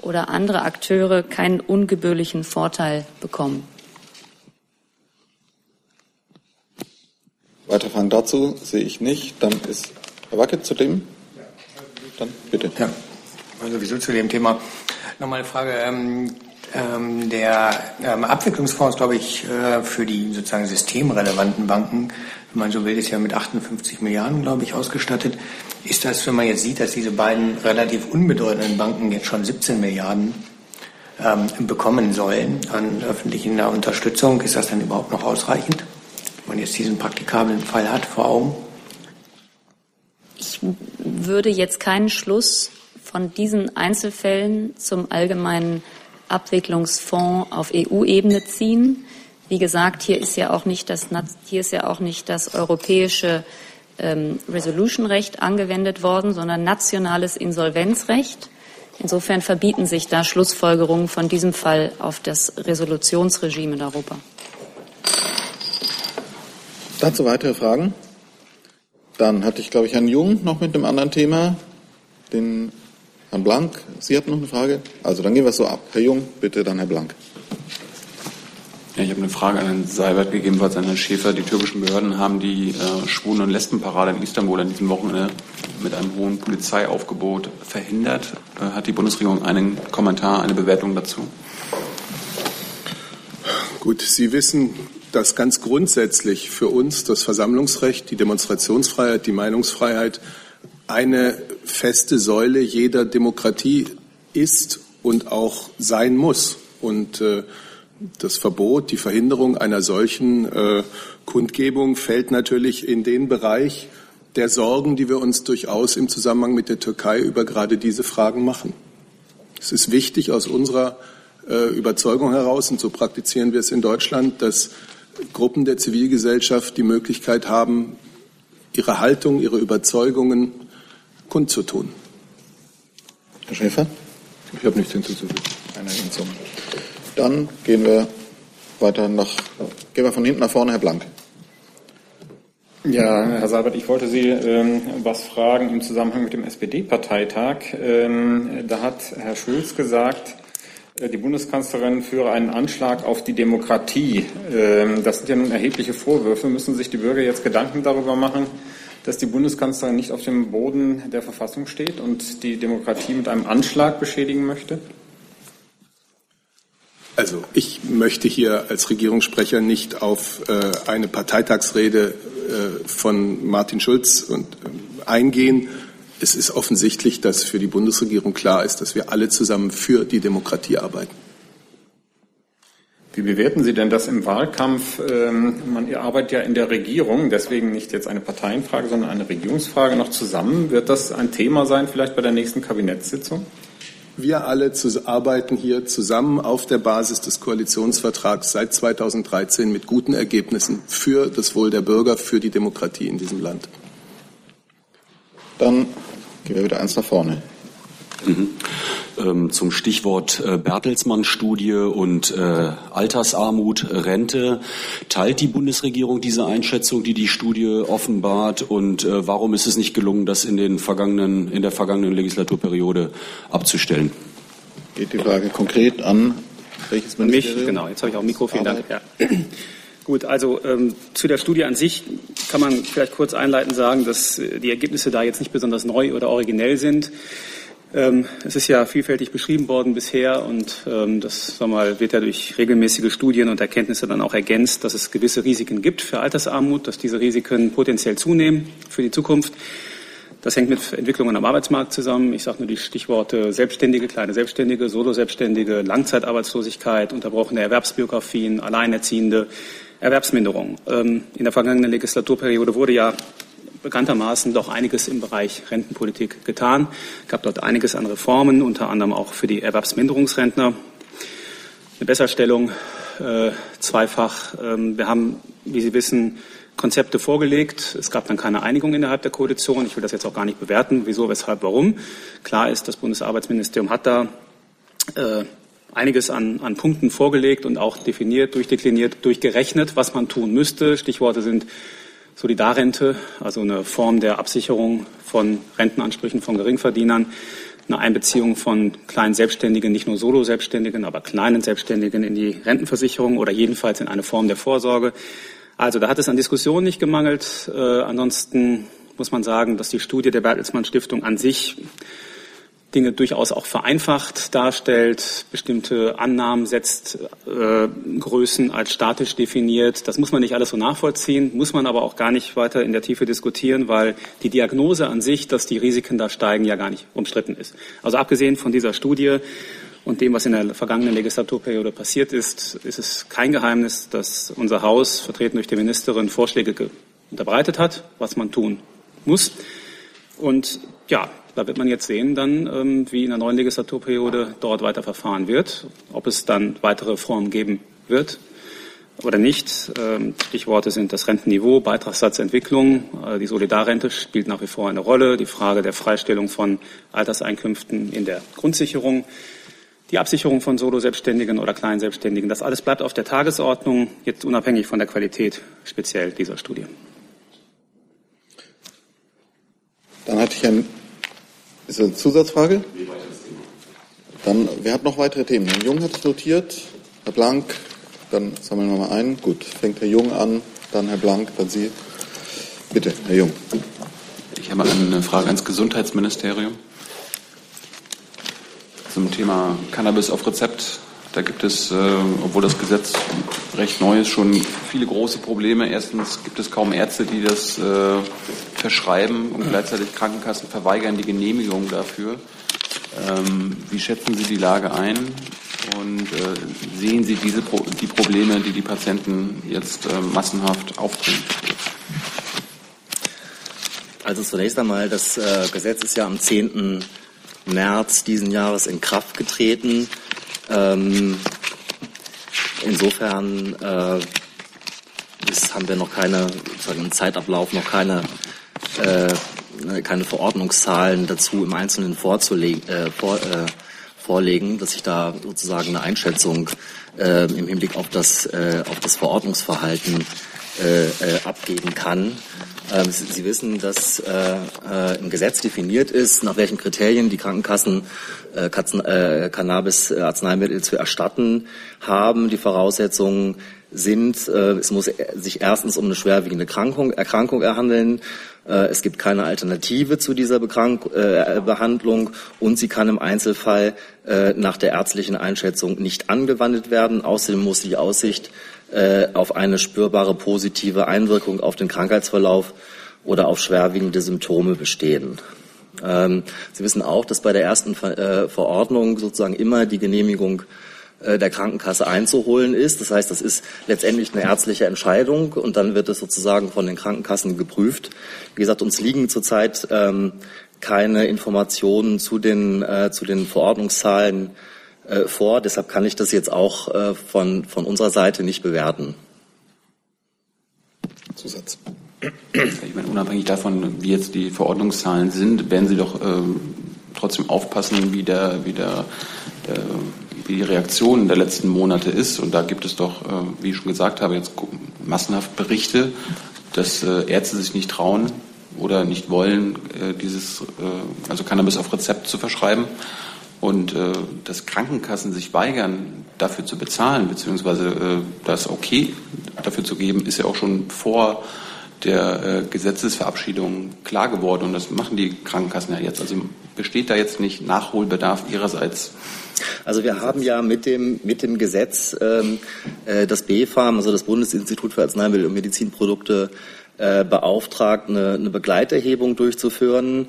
oder andere Akteure keinen ungebührlichen Vorteil bekommen. Weitere Fragen dazu sehe ich nicht. Dann ist Herr Wackett zu dem. Dann bitte. Ja. Also wieso zu dem Thema? Nochmal eine Frage. Ähm, Ähm, der ähm, Abwicklungsfonds, glaube ich, äh, für die sozusagen systemrelevanten Banken, wenn man so will, ist ja mit 58 Milliarden, glaube ich, ausgestattet. Ist das, wenn man jetzt sieht, dass diese beiden relativ unbedeutenden Banken jetzt schon 17 Milliarden ähm, bekommen sollen an öffentlicher Unterstützung, ist das dann überhaupt noch ausreichend? Wenn man jetzt diesen praktikablen Fall hat vor Augen? Ich würde jetzt keinen Schluss von diesen Einzelfällen zum allgemeinen Abwicklungsfonds auf EU-Ebene ziehen. Wie gesagt, hier ist ja auch nicht das, hier ist ja auch nicht das europäische ähm, Resolution-Recht angewendet worden, sondern nationales Insolvenzrecht. Insofern verbieten sich da Schlussfolgerungen von diesem Fall auf das Resolutionsregime in Europa. Dazu weitere Fragen? Dann hatte ich, glaube ich, Herrn Jung noch mit einem anderen Thema. Den Herrn Blank, Sie hatten noch eine Frage? Also dann gehen wir es so ab. Herr Jung, bitte, dann Herr Blank. Ja, ich habe eine Frage an Herrn Seibert, gegebenenfalls an Herrn Schäfer. Die türkischen Behörden haben die äh, Schwulen- und Lesbenparade in Istanbul an diesem Wochenende mit einem hohen Polizeiaufgebot verhindert. Äh, hat die Bundesregierung einen Kommentar, eine Bewertung dazu? Gut, Sie wissen, dass ganz grundsätzlich für uns das Versammlungsrecht, die Demonstrationsfreiheit, die Meinungsfreiheit eine feste Säule jeder Demokratie ist und auch sein muss. Und äh, das Verbot, die Verhinderung einer solchen äh, Kundgebung fällt natürlich in den Bereich der Sorgen, die wir uns durchaus im Zusammenhang mit der Türkei über gerade diese Fragen machen. Es ist wichtig aus unserer äh, Überzeugung heraus, und so praktizieren wir es in Deutschland, dass Gruppen der Zivilgesellschaft die Möglichkeit haben, ihre Haltung, ihre Überzeugungen kundzutun. Herr Schäfer? Ich habe nichts hinzuzufügen. Eine Ergänzung. Dann gehen wir weiter nach, gehen wir von hinten nach vorne, Herr Blank. Ja, Herr Seibert, ich wollte Sie ähm, was fragen im Zusammenhang mit dem SPD-Parteitag. Ähm, da hat Herr Schulz gesagt, äh, die Bundeskanzlerin führe einen Anschlag auf die Demokratie. Ähm, das sind ja nun erhebliche Vorwürfe. Müssen sich die Bürger jetzt Gedanken darüber machen, dass die Bundeskanzlerin nicht auf dem Boden der Verfassung steht und die Demokratie mit einem Anschlag beschädigen möchte? Also ich möchte hier als Regierungssprecher nicht auf äh, eine Parteitagsrede äh, von Martin Schulz und, äh, eingehen. Es ist offensichtlich, dass für die Bundesregierung klar ist, dass wir alle zusammen für die Demokratie arbeiten. Wie bewerten Sie denn das im Wahlkampf? Ähm, man, ihr arbeitet ja in der Regierung, deswegen nicht jetzt eine Parteienfrage, sondern eine Regierungsfrage noch zusammen. Wird das ein Thema sein, vielleicht bei der nächsten Kabinettssitzung? Wir alle zu, arbeiten hier zusammen auf der Basis des Koalitionsvertrags seit 2013 mit guten Ergebnissen für das Wohl der Bürger, für die Demokratie in diesem Land. Dann gehen wir wieder eins nach vorne. Mhm. Ähm, zum Stichwort äh, Bertelsmann-Studie und äh, Altersarmut, Rente. Teilt die Bundesregierung diese Einschätzung, die die Studie offenbart? Und äh, warum ist es nicht gelungen, das in, den vergangenen, in der vergangenen Legislaturperiode abzustellen? Geht die Frage konkret an welches Ministerium? Mich, genau. Jetzt habe ich auch ein Mikro. Vielen Dank. Ja. Gut, also ähm, zu der Studie an sich kann man vielleicht kurz einleitend sagen, dass die Ergebnisse da jetzt nicht besonders neu oder originell sind. Ähm, es ist ja vielfältig beschrieben worden bisher und ähm, das sag mal, wird ja durch regelmäßige Studien und Erkenntnisse dann auch ergänzt, dass es gewisse Risiken gibt für Altersarmut, dass diese Risiken potenziell zunehmen für die Zukunft. Das hängt mit Entwicklungen am Arbeitsmarkt zusammen. Ich sage nur die Stichworte Selbstständige, kleine Selbstständige, Solo-Selbstständige, Langzeitarbeitslosigkeit, unterbrochene Erwerbsbiografien, Alleinerziehende, Erwerbsminderung. Ähm, in der vergangenen Legislaturperiode wurde ja bekanntermaßen doch einiges im Bereich Rentenpolitik getan. Es gab dort einiges an Reformen, unter anderem auch für die Erwerbsminderungsrentner. Eine Besserstellung äh, zweifach. Ähm, wir haben, wie Sie wissen, Konzepte vorgelegt. Es gab dann keine Einigung innerhalb der Koalition. Ich will das jetzt auch gar nicht bewerten, wieso, weshalb, warum. Klar ist, das Bundesarbeitsministerium hat da äh, einiges an, an Punkten vorgelegt und auch definiert, durchdekliniert, durchgerechnet, was man tun müsste. Stichworte sind Solidarrente, also eine Form der Absicherung von Rentenansprüchen von Geringverdienern, eine Einbeziehung von kleinen Selbstständigen, nicht nur Solo-Selbstständigen, aber kleinen Selbstständigen in die Rentenversicherung oder jedenfalls in eine Form der Vorsorge. Also da hat es an Diskussionen nicht gemangelt. Äh, ansonsten muss man sagen, dass die Studie der Bertelsmann Stiftung an sich Dinge durchaus auch vereinfacht darstellt, bestimmte Annahmen setzt, äh, Größen als statisch definiert. Das muss man nicht alles so nachvollziehen, muss man aber auch gar nicht weiter in der Tiefe diskutieren, weil die Diagnose an sich, dass die Risiken da steigen, ja gar nicht umstritten ist. Also abgesehen von dieser Studie und dem, was in der vergangenen Legislaturperiode passiert ist, ist es kein Geheimnis, dass unser Haus, vertreten durch die Ministerin, Vorschläge unterbreitet hat, was man tun muss. Und ja, da wird man jetzt sehen, dann, ähm, wie in der neuen Legislaturperiode dort weiter verfahren wird, ob es dann weitere Reformen geben wird oder nicht. Ähm, Stichworte sind das Rentenniveau, Beitragssatzentwicklung, äh, die Solidarrente spielt nach wie vor eine Rolle, die Frage der Freistellung von Alterseinkünften in der Grundsicherung, die Absicherung von Solo-Selbstständigen oder Kleinselbstständigen. Das alles bleibt auf der Tagesordnung, jetzt unabhängig von der Qualität speziell dieser Studie. Dann hatte ich ein ist das eine Zusatzfrage? Dann, wer hat noch weitere Themen? Herr Jung hat es notiert, Herr Blank, dann sammeln wir mal ein. Gut, fängt Herr Jung an, dann Herr Blank, dann Sie. Bitte, Herr Jung. Ich habe eine Frage ans Gesundheitsministerium zum Thema Cannabis auf Rezept. Da gibt es, äh, obwohl das Gesetz recht neu ist, schon viele große Probleme. Erstens gibt es kaum Ärzte, die das äh, verschreiben und gleichzeitig Krankenkassen verweigern die Genehmigung dafür. Ähm, wie schätzen Sie die Lage ein und äh, sehen Sie diese Pro die Probleme, die die Patienten jetzt äh, massenhaft aufbringen? Also zunächst einmal, das äh, Gesetz ist ja am 10. März diesen Jahres in Kraft getreten. Ähm, insofern äh, ist, haben wir noch keine, sagen, im Zeitablauf noch keine, äh, keine Verordnungszahlen dazu im Einzelnen vorzulegen, äh, vor, äh, vorlegen, dass ich da sozusagen eine Einschätzung äh, im Hinblick auf das, äh, auf das Verordnungsverhalten äh, äh, abgeben kann. Ähm, Sie, Sie, wissen, dass äh, äh, im Gesetz definiert ist, nach welchen Kriterien die Krankenkassen äh, äh, Cannabis-Arzneimittel zu erstatten haben. Die Voraussetzungen sind, äh, es muss sich erstens um eine schwerwiegende Erkrankung, Erkrankung erhandeln. Äh, es gibt keine Alternative zu dieser äh, Behandlung und sie kann im Einzelfall nach der ärztlichen Einschätzung nicht angewandt werden. Außerdem muss die Aussicht auf eine spürbare positive Einwirkung auf den Krankheitsverlauf oder auf schwerwiegende Symptome bestehen. Ähm, Sie wissen auch, dass bei der ersten äh, Verordnung sozusagen immer die Genehmigung äh, der Krankenkasse einzuholen ist. Das heißt, das ist letztendlich eine ärztliche Entscheidung und dann wird es sozusagen von den Krankenkassen geprüft. Wie gesagt, uns liegen zurzeit ähm, keine Informationen zu den, äh, zu den Verordnungszahlen äh, vor. Deshalb kann ich das jetzt auch äh, von, von unserer Seite nicht bewerten. Zusatz. Ich meine, unabhängig davon, wie jetzt die Verordnungszahlen sind, werden Sie doch ähm, trotzdem aufpassen, wie, der, wie, der, der, wie die Reaktion der letzten Monate ist. Und da gibt es doch, äh, wie ich schon gesagt habe, jetzt massenhaft Berichte, dass äh, Ärzte sich nicht trauen oder nicht wollen, äh, dieses, äh, also Cannabis auf Rezept zu verschreiben. Und äh, dass Krankenkassen sich weigern, dafür zu bezahlen, beziehungsweise äh, das okay dafür zu geben, ist ja auch schon vor der äh, Gesetzesverabschiedung klar geworden. Und das machen die Krankenkassen ja jetzt. Also besteht da jetzt nicht Nachholbedarf ihrerseits? Also wir haben ja mit dem, mit dem Gesetz ähm, äh, das BfArM, also das Bundesinstitut für Arzneimittel und Medizinprodukte, äh, beauftragt, eine, eine Begleiterhebung durchzuführen.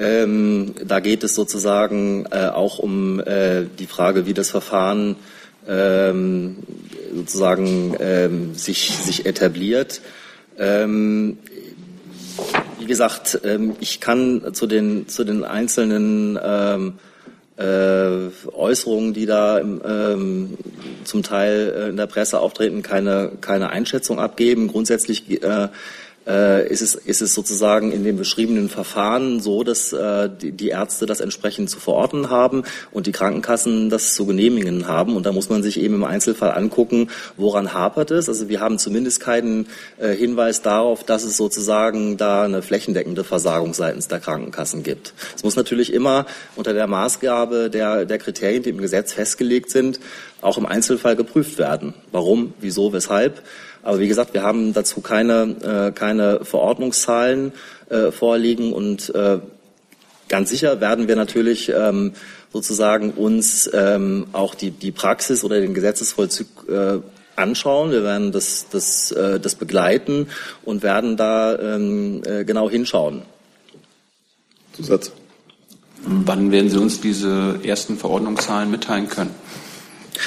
Ähm, da geht es sozusagen äh, auch um äh, die Frage, wie das Verfahren ähm, sozusagen ähm, sich, sich etabliert. Ähm, wie gesagt, ähm, ich kann zu den, zu den einzelnen ähm, äh, Äußerungen, die da ähm, zum Teil äh, in der Presse auftreten, keine, keine Einschätzung abgeben. Grundsätzlich äh, äh, ist, es, ist es sozusagen in dem beschriebenen Verfahren so, dass äh, die, die Ärzte das entsprechend zu verorten haben und die Krankenkassen das zu genehmigen haben. Und da muss man sich eben im Einzelfall angucken, woran hapert es. Also wir haben zumindest keinen äh, Hinweis darauf, dass es sozusagen da eine flächendeckende Versagung seitens der Krankenkassen gibt. Es muss natürlich immer unter der Maßgabe der, der Kriterien, die im Gesetz festgelegt sind, auch im Einzelfall geprüft werden. Warum, wieso, weshalb. Aber wie gesagt, wir haben dazu keine, äh, keine Verordnungszahlen äh, vorliegen und äh, ganz sicher werden wir natürlich ähm, sozusagen uns ähm, auch die, die Praxis oder den Gesetzesvollzug äh, anschauen. Wir werden das, das, äh, das begleiten und werden da ähm, äh, genau hinschauen. Zusatz. Wann werden Sie uns diese ersten Verordnungszahlen mitteilen können?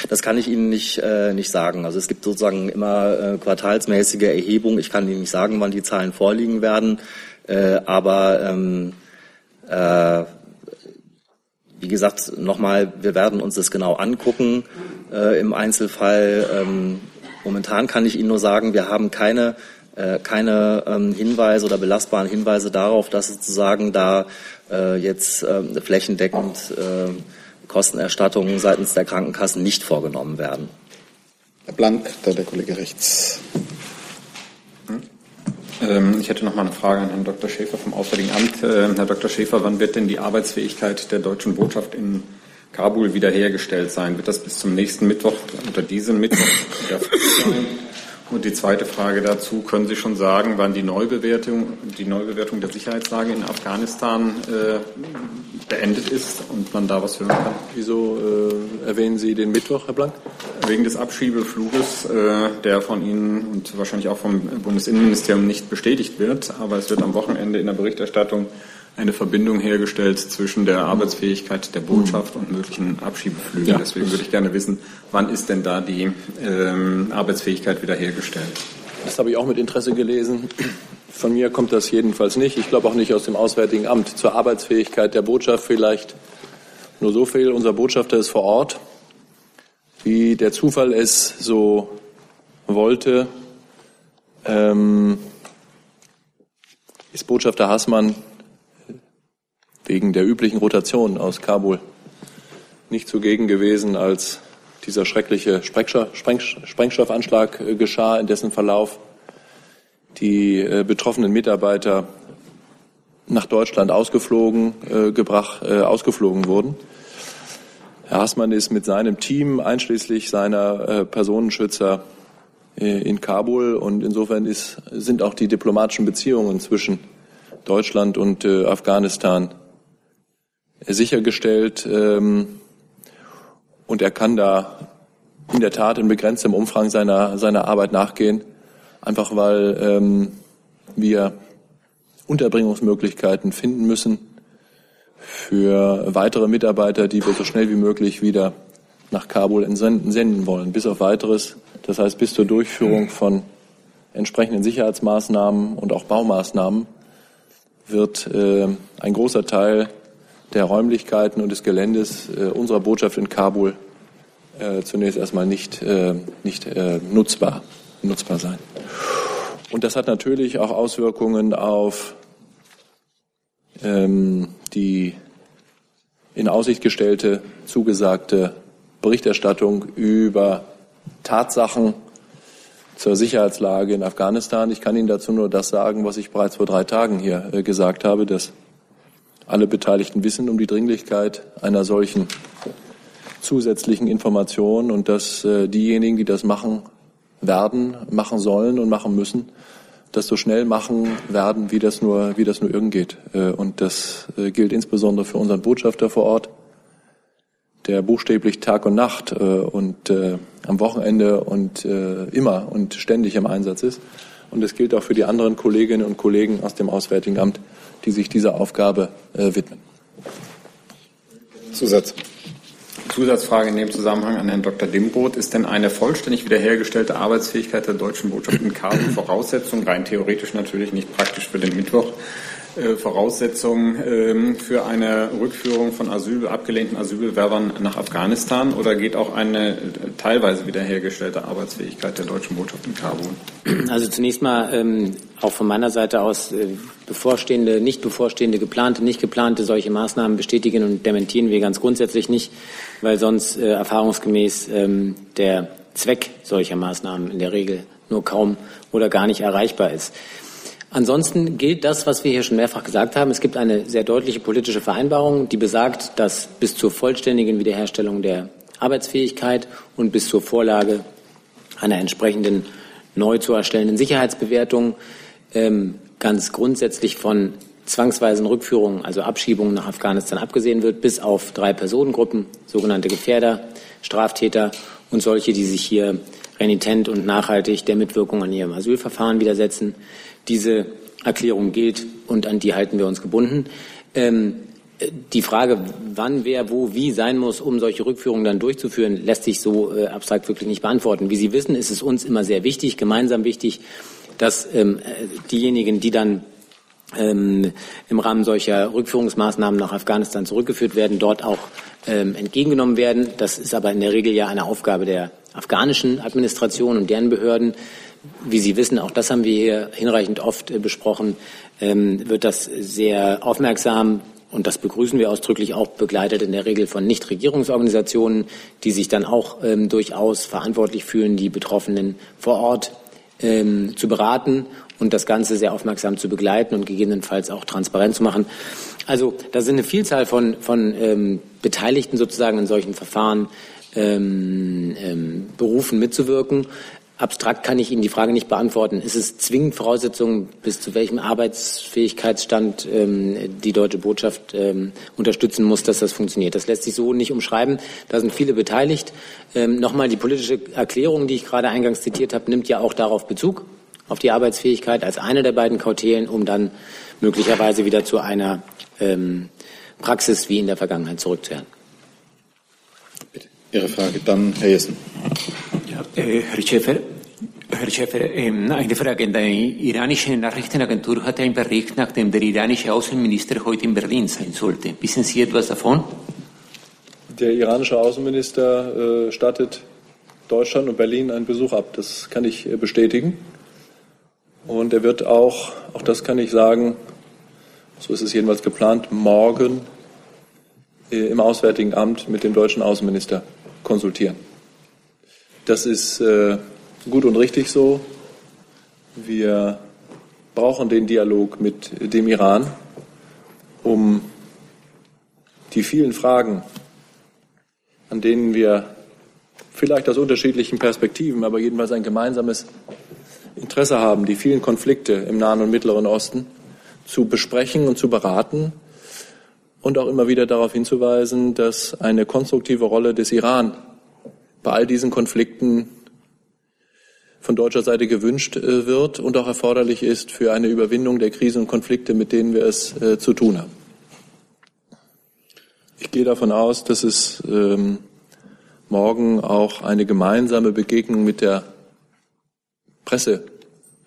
Das kann ich Ihnen nicht, äh, nicht sagen. Also es gibt sozusagen immer äh, quartalsmäßige Erhebungen. Ich kann Ihnen nicht sagen, wann die Zahlen vorliegen werden. Äh, aber ähm, äh, wie gesagt, nochmal, wir werden uns das genau angucken äh, im Einzelfall. Ähm, momentan kann ich Ihnen nur sagen, wir haben keine, äh, keine ähm, Hinweise oder belastbaren Hinweise darauf, dass sozusagen da äh, jetzt äh, flächendeckend äh, Kostenerstattungen seitens der Krankenkassen nicht vorgenommen werden. Herr Blank, da der Kollege rechts. Ähm, ich hätte noch mal eine Frage an Herrn Dr. Schäfer vom Auswärtigen Amt. Ähm, Herr Dr. Schäfer, wann wird denn die Arbeitsfähigkeit der deutschen Botschaft in Kabul wiederhergestellt sein? Wird das bis zum nächsten Mittwoch oder diesem Mittwoch wieder sein? Und die zweite Frage dazu, können Sie schon sagen, wann die Neubewertung, die Neubewertung der Sicherheitslage in Afghanistan äh, beendet ist und man da was hören kann? Wieso äh, erwähnen Sie den Mittwoch, Herr Blank? Wegen des Abschiebefluges, äh, der von Ihnen und wahrscheinlich auch vom Bundesinnenministerium nicht bestätigt wird. Aber es wird am Wochenende in der Berichterstattung eine Verbindung hergestellt zwischen der Arbeitsfähigkeit der Botschaft und möglichen Abschiebeflügen. Ja. Deswegen würde ich gerne wissen, wann ist denn da die ähm, Arbeitsfähigkeit wiederhergestellt? Das habe ich auch mit Interesse gelesen. Von mir kommt das jedenfalls nicht. Ich glaube auch nicht aus dem Auswärtigen Amt. Zur Arbeitsfähigkeit der Botschaft vielleicht nur so viel. Unser Botschafter ist vor Ort. Wie der Zufall es so wollte, ähm, ist Botschafter Hassmann wegen der üblichen Rotation aus Kabul nicht zugegen gewesen, als dieser schreckliche Sprengstoffanschlag äh, geschah, in dessen Verlauf die äh, betroffenen Mitarbeiter nach Deutschland ausgeflogen, äh, gebracht, äh, ausgeflogen wurden. Herr Hassmann ist mit seinem Team, einschließlich seiner äh, Personenschützer, äh, in Kabul und insofern ist, sind auch die diplomatischen Beziehungen zwischen Deutschland und Afghanistan sichergestellt. Ähm, und er kann da in der Tat in begrenztem Umfang seiner, seiner Arbeit nachgehen, einfach weil ähm, wir Unterbringungsmöglichkeiten finden müssen für weitere Mitarbeiter, die wir so schnell wie möglich wieder nach Kabul entsenden, senden wollen. Bis auf weiteres, das heißt bis zur Durchführung von entsprechenden Sicherheitsmaßnahmen und auch Baumaßnahmen wird äh, ein großer Teil der Räumlichkeiten und des Geländes äh, unserer Botschaft in Kabul äh, zunächst erstmal nicht, äh, nicht äh, nutzbar, nutzbar sein. Und das hat natürlich auch Auswirkungen auf ähm, die in Aussicht gestellte, zugesagte Berichterstattung über Tatsachen zur Sicherheitslage in Afghanistan. Ich kann Ihnen dazu nur das sagen, was ich bereits vor drei Tagen hier äh, gesagt habe, dass alle Beteiligten wissen um die Dringlichkeit einer solchen zusätzlichen Information und dass äh, diejenigen, die das machen werden, machen sollen und machen müssen, das so schnell machen werden, wie das nur, wie das nur irgend geht. Äh, und das äh, gilt insbesondere für unseren Botschafter vor Ort, der buchstäblich Tag und Nacht äh, und äh, am Wochenende und äh, immer und ständig im Einsatz ist. Und es gilt auch für die anderen Kolleginnen und Kollegen aus dem Auswärtigen Amt, die sich dieser Aufgabe äh, widmen. Zusatz. Zusatzfrage in dem Zusammenhang an Herrn Dr. Dimroth. Ist denn eine vollständig wiederhergestellte Arbeitsfähigkeit der deutschen Botschaft in Kabul Voraussetzung, rein theoretisch natürlich, nicht praktisch für den Mittwoch, Voraussetzung ähm, für eine Rückführung von Asyl, abgelehnten Asylbewerbern nach Afghanistan oder geht auch eine äh, teilweise wiederhergestellte Arbeitsfähigkeit der deutschen Botschaft in Kabul? Also zunächst mal ähm, auch von meiner Seite aus äh, bevorstehende, nicht bevorstehende, geplante, nicht geplante solche Maßnahmen bestätigen und dementieren wir ganz grundsätzlich nicht, weil sonst äh, erfahrungsgemäß ähm, der Zweck solcher Maßnahmen in der Regel nur kaum oder gar nicht erreichbar ist. Ansonsten gilt das, was wir hier schon mehrfach gesagt haben. Es gibt eine sehr deutliche politische Vereinbarung, die besagt, dass bis zur vollständigen Wiederherstellung der Arbeitsfähigkeit und bis zur Vorlage einer entsprechenden neu zu erstellenden Sicherheitsbewertung ähm, ganz grundsätzlich von zwangsweisen Rückführungen, also Abschiebungen nach Afghanistan abgesehen wird, bis auf drei Personengruppen, sogenannte Gefährder, Straftäter und solche, die sich hier renitent und nachhaltig der Mitwirkung an ihrem Asylverfahren widersetzen. Diese Erklärung gilt und an die halten wir uns gebunden. Ähm, die Frage, wann, wer, wo, wie sein muss, um solche Rückführungen dann durchzuführen, lässt sich so äh, abstrakt wirklich nicht beantworten. Wie Sie wissen, ist es uns immer sehr wichtig, gemeinsam wichtig, dass ähm, diejenigen, die dann ähm, im Rahmen solcher Rückführungsmaßnahmen nach Afghanistan zurückgeführt werden, dort auch ähm, entgegengenommen werden. Das ist aber in der Regel ja eine Aufgabe der afghanischen Administration und deren Behörden. Wie Sie wissen, auch das haben wir hier hinreichend oft äh, besprochen, ähm, wird das sehr aufmerksam und das begrüßen wir ausdrücklich auch begleitet in der Regel von Nichtregierungsorganisationen, die sich dann auch ähm, durchaus verantwortlich fühlen, die Betroffenen vor Ort ähm, zu beraten und das Ganze sehr aufmerksam zu begleiten und gegebenenfalls auch transparent zu machen. Also da sind eine Vielzahl von, von ähm, Beteiligten sozusagen in solchen Verfahren ähm, ähm, berufen mitzuwirken. Abstrakt kann ich Ihnen die Frage nicht beantworten. Ist es zwingend Voraussetzung, bis zu welchem Arbeitsfähigkeitsstand ähm, die deutsche Botschaft ähm, unterstützen muss, dass das funktioniert? Das lässt sich so nicht umschreiben. Da sind viele beteiligt. Ähm, Nochmal, die politische Erklärung, die ich gerade eingangs zitiert habe, nimmt ja auch darauf Bezug, auf die Arbeitsfähigkeit als eine der beiden Kautelen, um dann möglicherweise wieder zu einer ähm, Praxis wie in der Vergangenheit zurückzukehren. Ihre Frage, dann Herr Jessen. Ja, äh, Herr Schäfer, Herr Schäfer, ähm, eine Frage. Die iranische Nachrichtenagentur hat einen Bericht, nachdem der iranische Außenminister heute in Berlin sein sollte. Wissen Sie etwas davon? Der iranische Außenminister äh, stattet Deutschland und Berlin einen Besuch ab. Das kann ich äh, bestätigen. Und er wird auch, auch das kann ich sagen, so ist es jedenfalls geplant, morgen äh, im Auswärtigen Amt mit dem deutschen Außenminister konsultieren. Das ist äh, gut und richtig so. Wir brauchen den Dialog mit dem Iran, um die vielen Fragen, an denen wir vielleicht aus unterschiedlichen Perspektiven, aber jedenfalls ein gemeinsames Interesse haben, die vielen Konflikte im Nahen und Mittleren Osten zu besprechen und zu beraten und auch immer wieder darauf hinzuweisen, dass eine konstruktive Rolle des Iran bei all diesen Konflikten von deutscher Seite gewünscht äh, wird und auch erforderlich ist für eine Überwindung der Krisen und Konflikte, mit denen wir es äh, zu tun haben. Ich gehe davon aus, dass es ähm, morgen auch eine gemeinsame Begegnung mit der Presse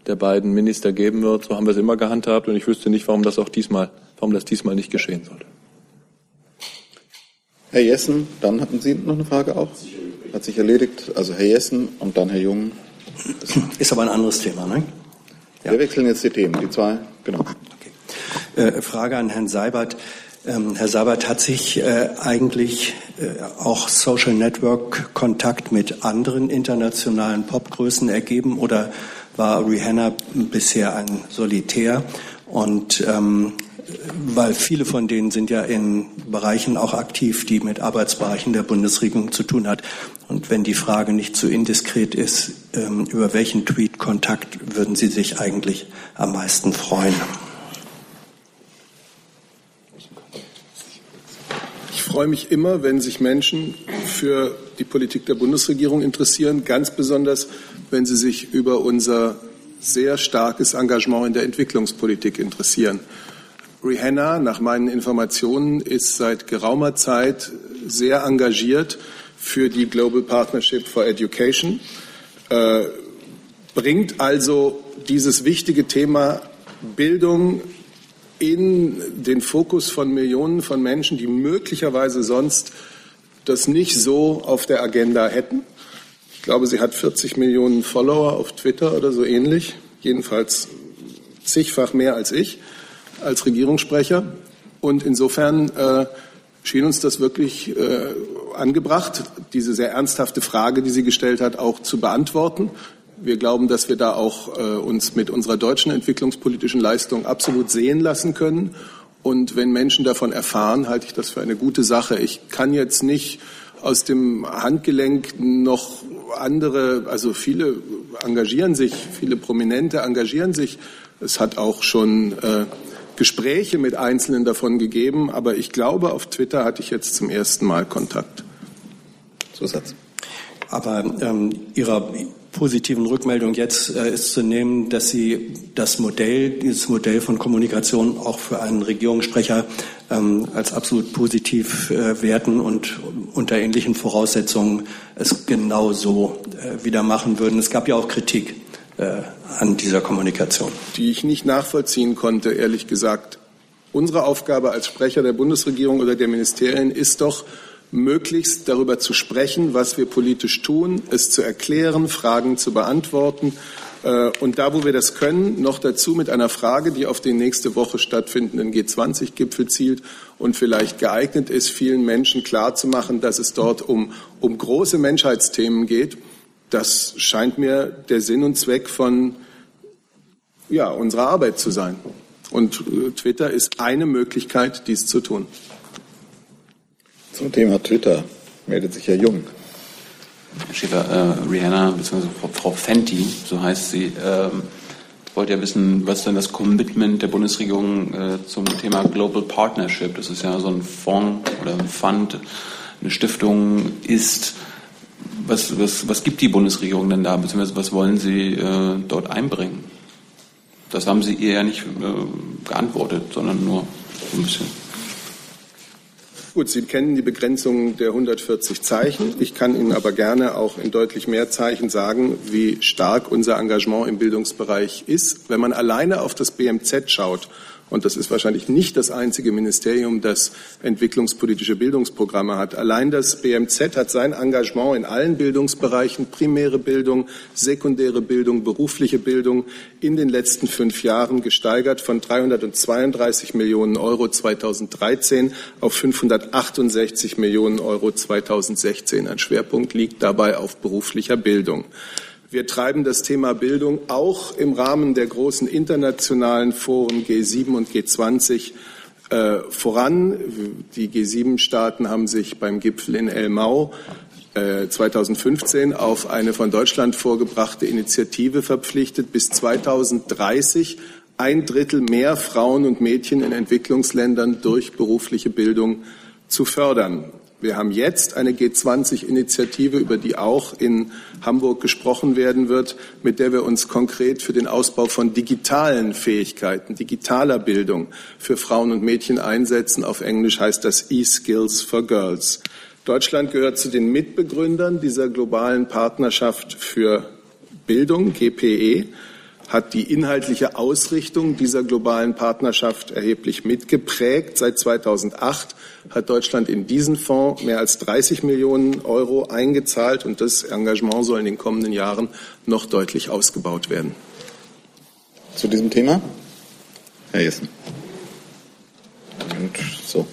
der beiden Minister geben wird. So haben wir es immer gehandhabt und ich wüsste nicht, warum das auch diesmal, warum das diesmal nicht geschehen sollte. Herr Jessen, dann hatten Sie noch eine Frage auch? Hat sich erledigt. Also Herr Jessen und dann Herr Jung. Ist aber ein anderes Thema, ne? Ja. Wir wechseln jetzt die Themen. Die zwei, genau. Okay. Äh, Frage an Herrn Seibert. Ähm, Herr Seibert, hat sich äh, eigentlich äh, auch Social Network Kontakt mit anderen internationalen Popgrößen ergeben oder war Rihanna bisher ein Solitär? Und ähm, weil viele von denen sind ja in Bereichen auch aktiv, die mit Arbeitsbereichen der Bundesregierung zu tun hat. Und wenn die Frage nicht zu indiskret ist, ähm, über welchen Tweet-Kontakt würden Sie sich eigentlich am meisten freuen? Ich freue mich immer, wenn sich Menschen für die Politik der Bundesregierung interessieren, ganz besonders, wenn sie sich über unser sehr starkes Engagement in der Entwicklungspolitik interessieren. Rihanna, nach meinen Informationen, ist seit geraumer Zeit sehr engagiert für die Global Partnership for Education, äh, bringt also dieses wichtige Thema Bildung in den Fokus von Millionen von Menschen, die möglicherweise sonst das nicht so auf der Agenda hätten. Ich glaube, sie hat 40 Millionen Follower auf Twitter oder so ähnlich, jedenfalls zigfach mehr als ich als Regierungssprecher. Und insofern äh, schien uns das wirklich äh, angebracht, diese sehr ernsthafte Frage, die sie gestellt hat, auch zu beantworten. Wir glauben, dass wir da auch äh, uns mit unserer deutschen entwicklungspolitischen Leistung absolut sehen lassen können. Und wenn Menschen davon erfahren, halte ich das für eine gute Sache. Ich kann jetzt nicht aus dem Handgelenk noch andere, also viele engagieren sich, viele Prominente engagieren sich. Es hat auch schon äh, Gespräche mit Einzelnen davon gegeben, aber ich glaube, auf Twitter hatte ich jetzt zum ersten Mal Kontakt. Zusatz. Aber ähm, Ihrer positiven Rückmeldung jetzt äh, ist zu nehmen, dass Sie das Modell, dieses Modell von Kommunikation auch für einen Regierungssprecher ähm, als absolut positiv äh, werten und unter ähnlichen Voraussetzungen es genau so äh, wieder machen würden. Es gab ja auch Kritik äh, an dieser Kommunikation. Die ich nicht nachvollziehen konnte, ehrlich gesagt. Unsere Aufgabe als Sprecher der Bundesregierung oder der Ministerien ist doch, möglichst darüber zu sprechen, was wir politisch tun, es zu erklären, Fragen zu beantworten. Äh, und da, wo wir das können, noch dazu mit einer Frage, die auf den nächste Woche stattfindenden G20-Gipfel zielt und vielleicht geeignet ist, vielen Menschen klarzumachen, dass es dort um, um große Menschheitsthemen geht. Das scheint mir der Sinn und Zweck von ja, unserer Arbeit zu sein. Und äh, Twitter ist eine Möglichkeit, dies zu tun. Zum Thema Twitter meldet sich Herr Jung. Herr Schäfer, äh, Rihanna bzw. Frau Fenty, so heißt sie, ähm, wollte ja wissen, was denn das Commitment der Bundesregierung äh, zum Thema Global Partnership, das ist ja so ein Fonds oder ein Fund, eine Stiftung ist. Was, was, was gibt die Bundesregierung denn da, beziehungsweise was wollen Sie äh, dort einbringen? Das haben Sie ja nicht äh, geantwortet, sondern nur ein bisschen. Gut, Sie kennen die Begrenzung der 140 Zeichen. Ich kann Ihnen aber gerne auch in deutlich mehr Zeichen sagen, wie stark unser Engagement im Bildungsbereich ist. Wenn man alleine auf das BMZ schaut, und das ist wahrscheinlich nicht das einzige Ministerium, das entwicklungspolitische Bildungsprogramme hat. Allein das BMZ hat sein Engagement in allen Bildungsbereichen, primäre Bildung, sekundäre Bildung, berufliche Bildung, in den letzten fünf Jahren gesteigert von 332 Millionen Euro 2013 auf 568 Millionen Euro 2016. Ein Schwerpunkt liegt dabei auf beruflicher Bildung. Wir treiben das Thema Bildung auch im Rahmen der großen internationalen Foren G7 und G20 äh, voran. Die G7-Staaten haben sich beim Gipfel in Elmau äh, 2015 auf eine von Deutschland vorgebrachte Initiative verpflichtet, bis 2030 ein Drittel mehr Frauen und Mädchen in Entwicklungsländern durch berufliche Bildung zu fördern. Wir haben jetzt eine G20-Initiative, über die auch in Hamburg gesprochen werden wird, mit der wir uns konkret für den Ausbau von digitalen Fähigkeiten, digitaler Bildung für Frauen und Mädchen einsetzen. Auf Englisch heißt das E-Skills for Girls. Deutschland gehört zu den Mitbegründern dieser globalen Partnerschaft für Bildung, GPE hat die inhaltliche Ausrichtung dieser globalen Partnerschaft erheblich mitgeprägt. Seit 2008 hat Deutschland in diesen Fonds mehr als 30 Millionen Euro eingezahlt und das Engagement soll in den kommenden Jahren noch deutlich ausgebaut werden. Zu diesem Thema? Herr Jessen. Und so.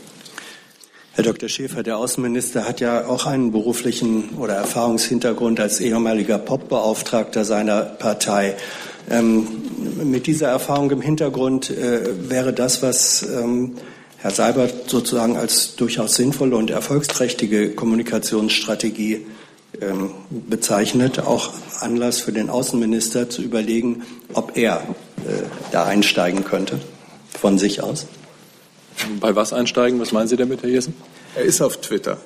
Herr Dr. Schäfer, der Außenminister hat ja auch einen beruflichen oder Erfahrungshintergrund als ehemaliger Pop-Beauftragter seiner Partei. Ähm, mit dieser Erfahrung im Hintergrund äh, wäre das, was ähm, Herr Seibert sozusagen als durchaus sinnvolle und erfolgsträchtige Kommunikationsstrategie ähm, bezeichnet, auch Anlass für den Außenminister zu überlegen, ob er äh, da einsteigen könnte, von sich aus. Bei was einsteigen? Was meinen Sie damit, Herr Jessen? Er ist auf Twitter.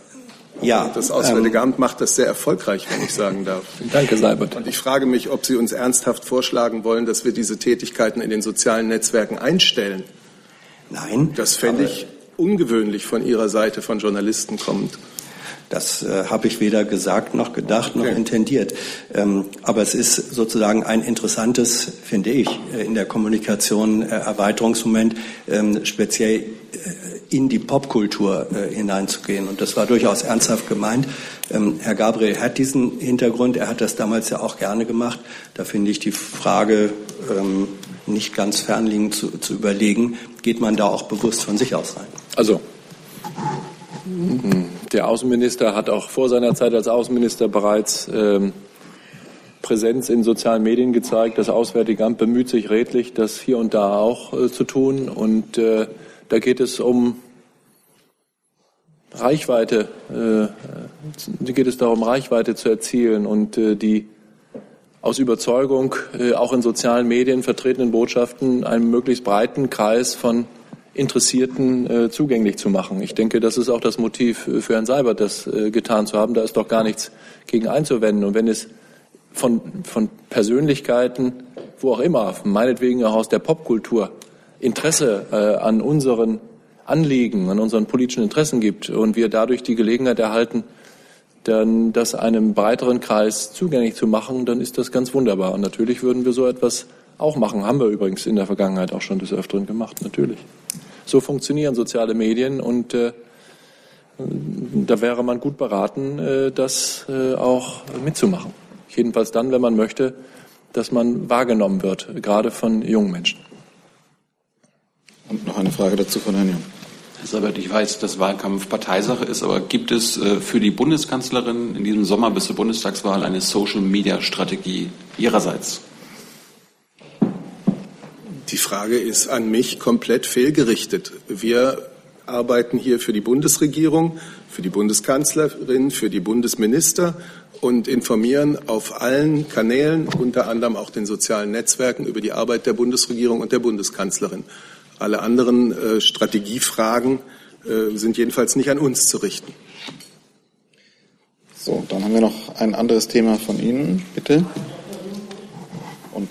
Ja, das Auswärtige ähm, Amt macht das sehr erfolgreich, wenn ich sagen darf. Danke, Seibert. Und ich frage mich, ob Sie uns ernsthaft vorschlagen wollen, dass wir diese Tätigkeiten in den sozialen Netzwerken einstellen. Nein. Das fände ich ungewöhnlich von Ihrer Seite, von Journalisten kommend. Das äh, habe ich weder gesagt noch gedacht noch okay. intendiert. Ähm, aber es ist sozusagen ein interessantes, finde ich, äh, in der Kommunikation äh, Erweiterungsmoment, ähm, speziell äh, in die Popkultur äh, hineinzugehen. Und das war durchaus ernsthaft gemeint. Ähm, Herr Gabriel hat diesen Hintergrund. Er hat das damals ja auch gerne gemacht. Da finde ich die Frage ähm, nicht ganz fernliegend zu, zu überlegen. Geht man da auch bewusst von sich aus rein? Also der Außenminister hat auch vor seiner Zeit als Außenminister bereits ähm, Präsenz in sozialen Medien gezeigt. Das Auswärtige Amt bemüht sich redlich, das hier und da auch äh, zu tun. Und äh, da geht es um Reichweite, äh, geht es darum, Reichweite zu erzielen und äh, die aus Überzeugung äh, auch in sozialen Medien vertretenen Botschaften einem möglichst breiten Kreis von Interessierten äh, zugänglich zu machen. Ich denke, das ist auch das Motiv für Herrn Seibert, das äh, getan zu haben. Da ist doch gar nichts gegen einzuwenden. Und wenn es von, von Persönlichkeiten, wo auch immer, meinetwegen auch aus der Popkultur, Interesse äh, an unseren Anliegen, an unseren politischen Interessen gibt und wir dadurch die Gelegenheit erhalten, dann das einem breiteren Kreis zugänglich zu machen, dann ist das ganz wunderbar. Und natürlich würden wir so etwas auch machen. Haben wir übrigens in der Vergangenheit auch schon des Öfteren gemacht, natürlich. So funktionieren soziale Medien und äh, da wäre man gut beraten, äh, das äh, auch mitzumachen. Jedenfalls dann, wenn man möchte, dass man wahrgenommen wird, gerade von jungen Menschen. Und noch eine Frage dazu von Herrn Jung. Herr Sabat, ich weiß, dass Wahlkampf Parteisache ist, aber gibt es für die Bundeskanzlerin in diesem Sommer bis zur Bundestagswahl eine Social-Media-Strategie Ihrerseits? Die Frage ist an mich komplett fehlgerichtet. Wir arbeiten hier für die Bundesregierung, für die Bundeskanzlerin, für die Bundesminister und informieren auf allen Kanälen, unter anderem auch den sozialen Netzwerken, über die Arbeit der Bundesregierung und der Bundeskanzlerin. Alle anderen äh, Strategiefragen äh, sind jedenfalls nicht an uns zu richten. So, dann haben wir noch ein anderes Thema von Ihnen, bitte. Und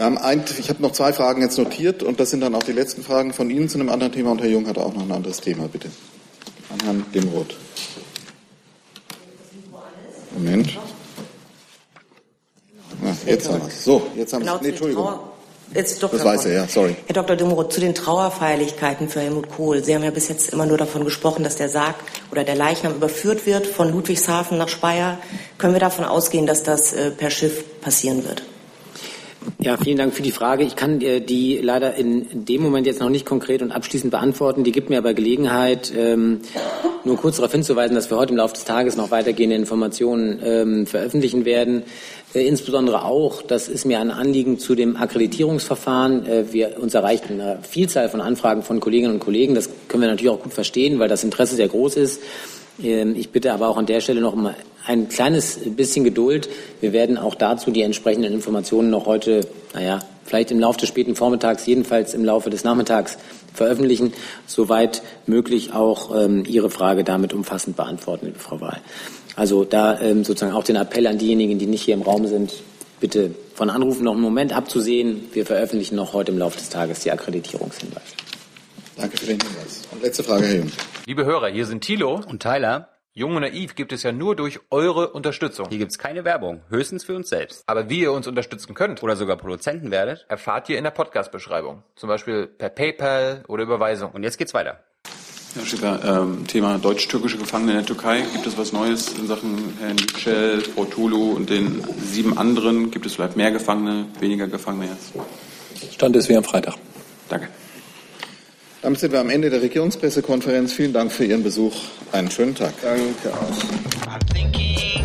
ein, ich habe noch zwei Fragen jetzt notiert und das sind dann auch die letzten Fragen von Ihnen zu einem anderen Thema und Herr Jung hat auch noch ein anderes Thema, bitte. An Herrn Demroth. Moment. Ah, jetzt haben wir es. So, jetzt haben wir es. Nee, Entschuldigung. Jetzt Dr. Das weiß er, ja, sorry. Herr Dr. Dimroth, zu den Trauerfeierlichkeiten für Helmut Kohl. Sie haben ja bis jetzt immer nur davon gesprochen, dass der Sarg oder der Leichnam überführt wird von Ludwigshafen nach Speyer. Können wir davon ausgehen, dass das äh, per Schiff passieren wird? Ja, vielen Dank für die Frage. Ich kann äh, die leider in dem Moment jetzt noch nicht konkret und abschließend beantworten. Die gibt mir aber Gelegenheit, ähm, nur kurz darauf hinzuweisen, dass wir heute im Laufe des Tages noch weitergehende Informationen ähm, veröffentlichen werden. Äh, insbesondere auch, das ist mir ein Anliegen zu dem Akkreditierungsverfahren. Äh, wir, uns erreicht eine Vielzahl von Anfragen von Kolleginnen und Kollegen. Das können wir natürlich auch gut verstehen, weil das Interesse sehr groß ist. Ähm, ich bitte aber auch an der Stelle noch um ein kleines bisschen Geduld. Wir werden auch dazu die entsprechenden Informationen noch heute, naja, vielleicht im Laufe des späten Vormittags, jedenfalls im Laufe des Nachmittags veröffentlichen, soweit möglich auch ähm, Ihre Frage damit umfassend beantworten, liebe Frau Wahl. Also da ähm, sozusagen auch den Appell an diejenigen, die nicht hier im Raum sind, bitte von Anrufen noch einen Moment abzusehen. Wir veröffentlichen noch heute im Laufe des Tages die Akkreditierungshinweise. Danke für den Hinweis. Und letzte Frage, Herr Jung. Liebe Hörer, hier sind Thilo und Tyler. Jung und Naiv gibt es ja nur durch eure Unterstützung. Hier gibt es keine Werbung, höchstens für uns selbst. Aber wie ihr uns unterstützen könnt oder sogar Produzenten werdet, erfahrt ihr in der Podcast-Beschreibung. Zum Beispiel per PayPal oder Überweisung. Und jetzt geht's weiter. Herr Schäfer, ähm, Thema deutsch-türkische Gefangene in der Türkei. Gibt es was Neues in Sachen Herrn Yücel, Frau Tulu und den sieben anderen? Gibt es vielleicht mehr Gefangene, weniger Gefangene jetzt? Stand ist wie am Freitag. Danke. Damit sind wir am Ende der Regierungspressekonferenz. Vielen Dank für Ihren Besuch. Einen schönen Tag. Danke auch.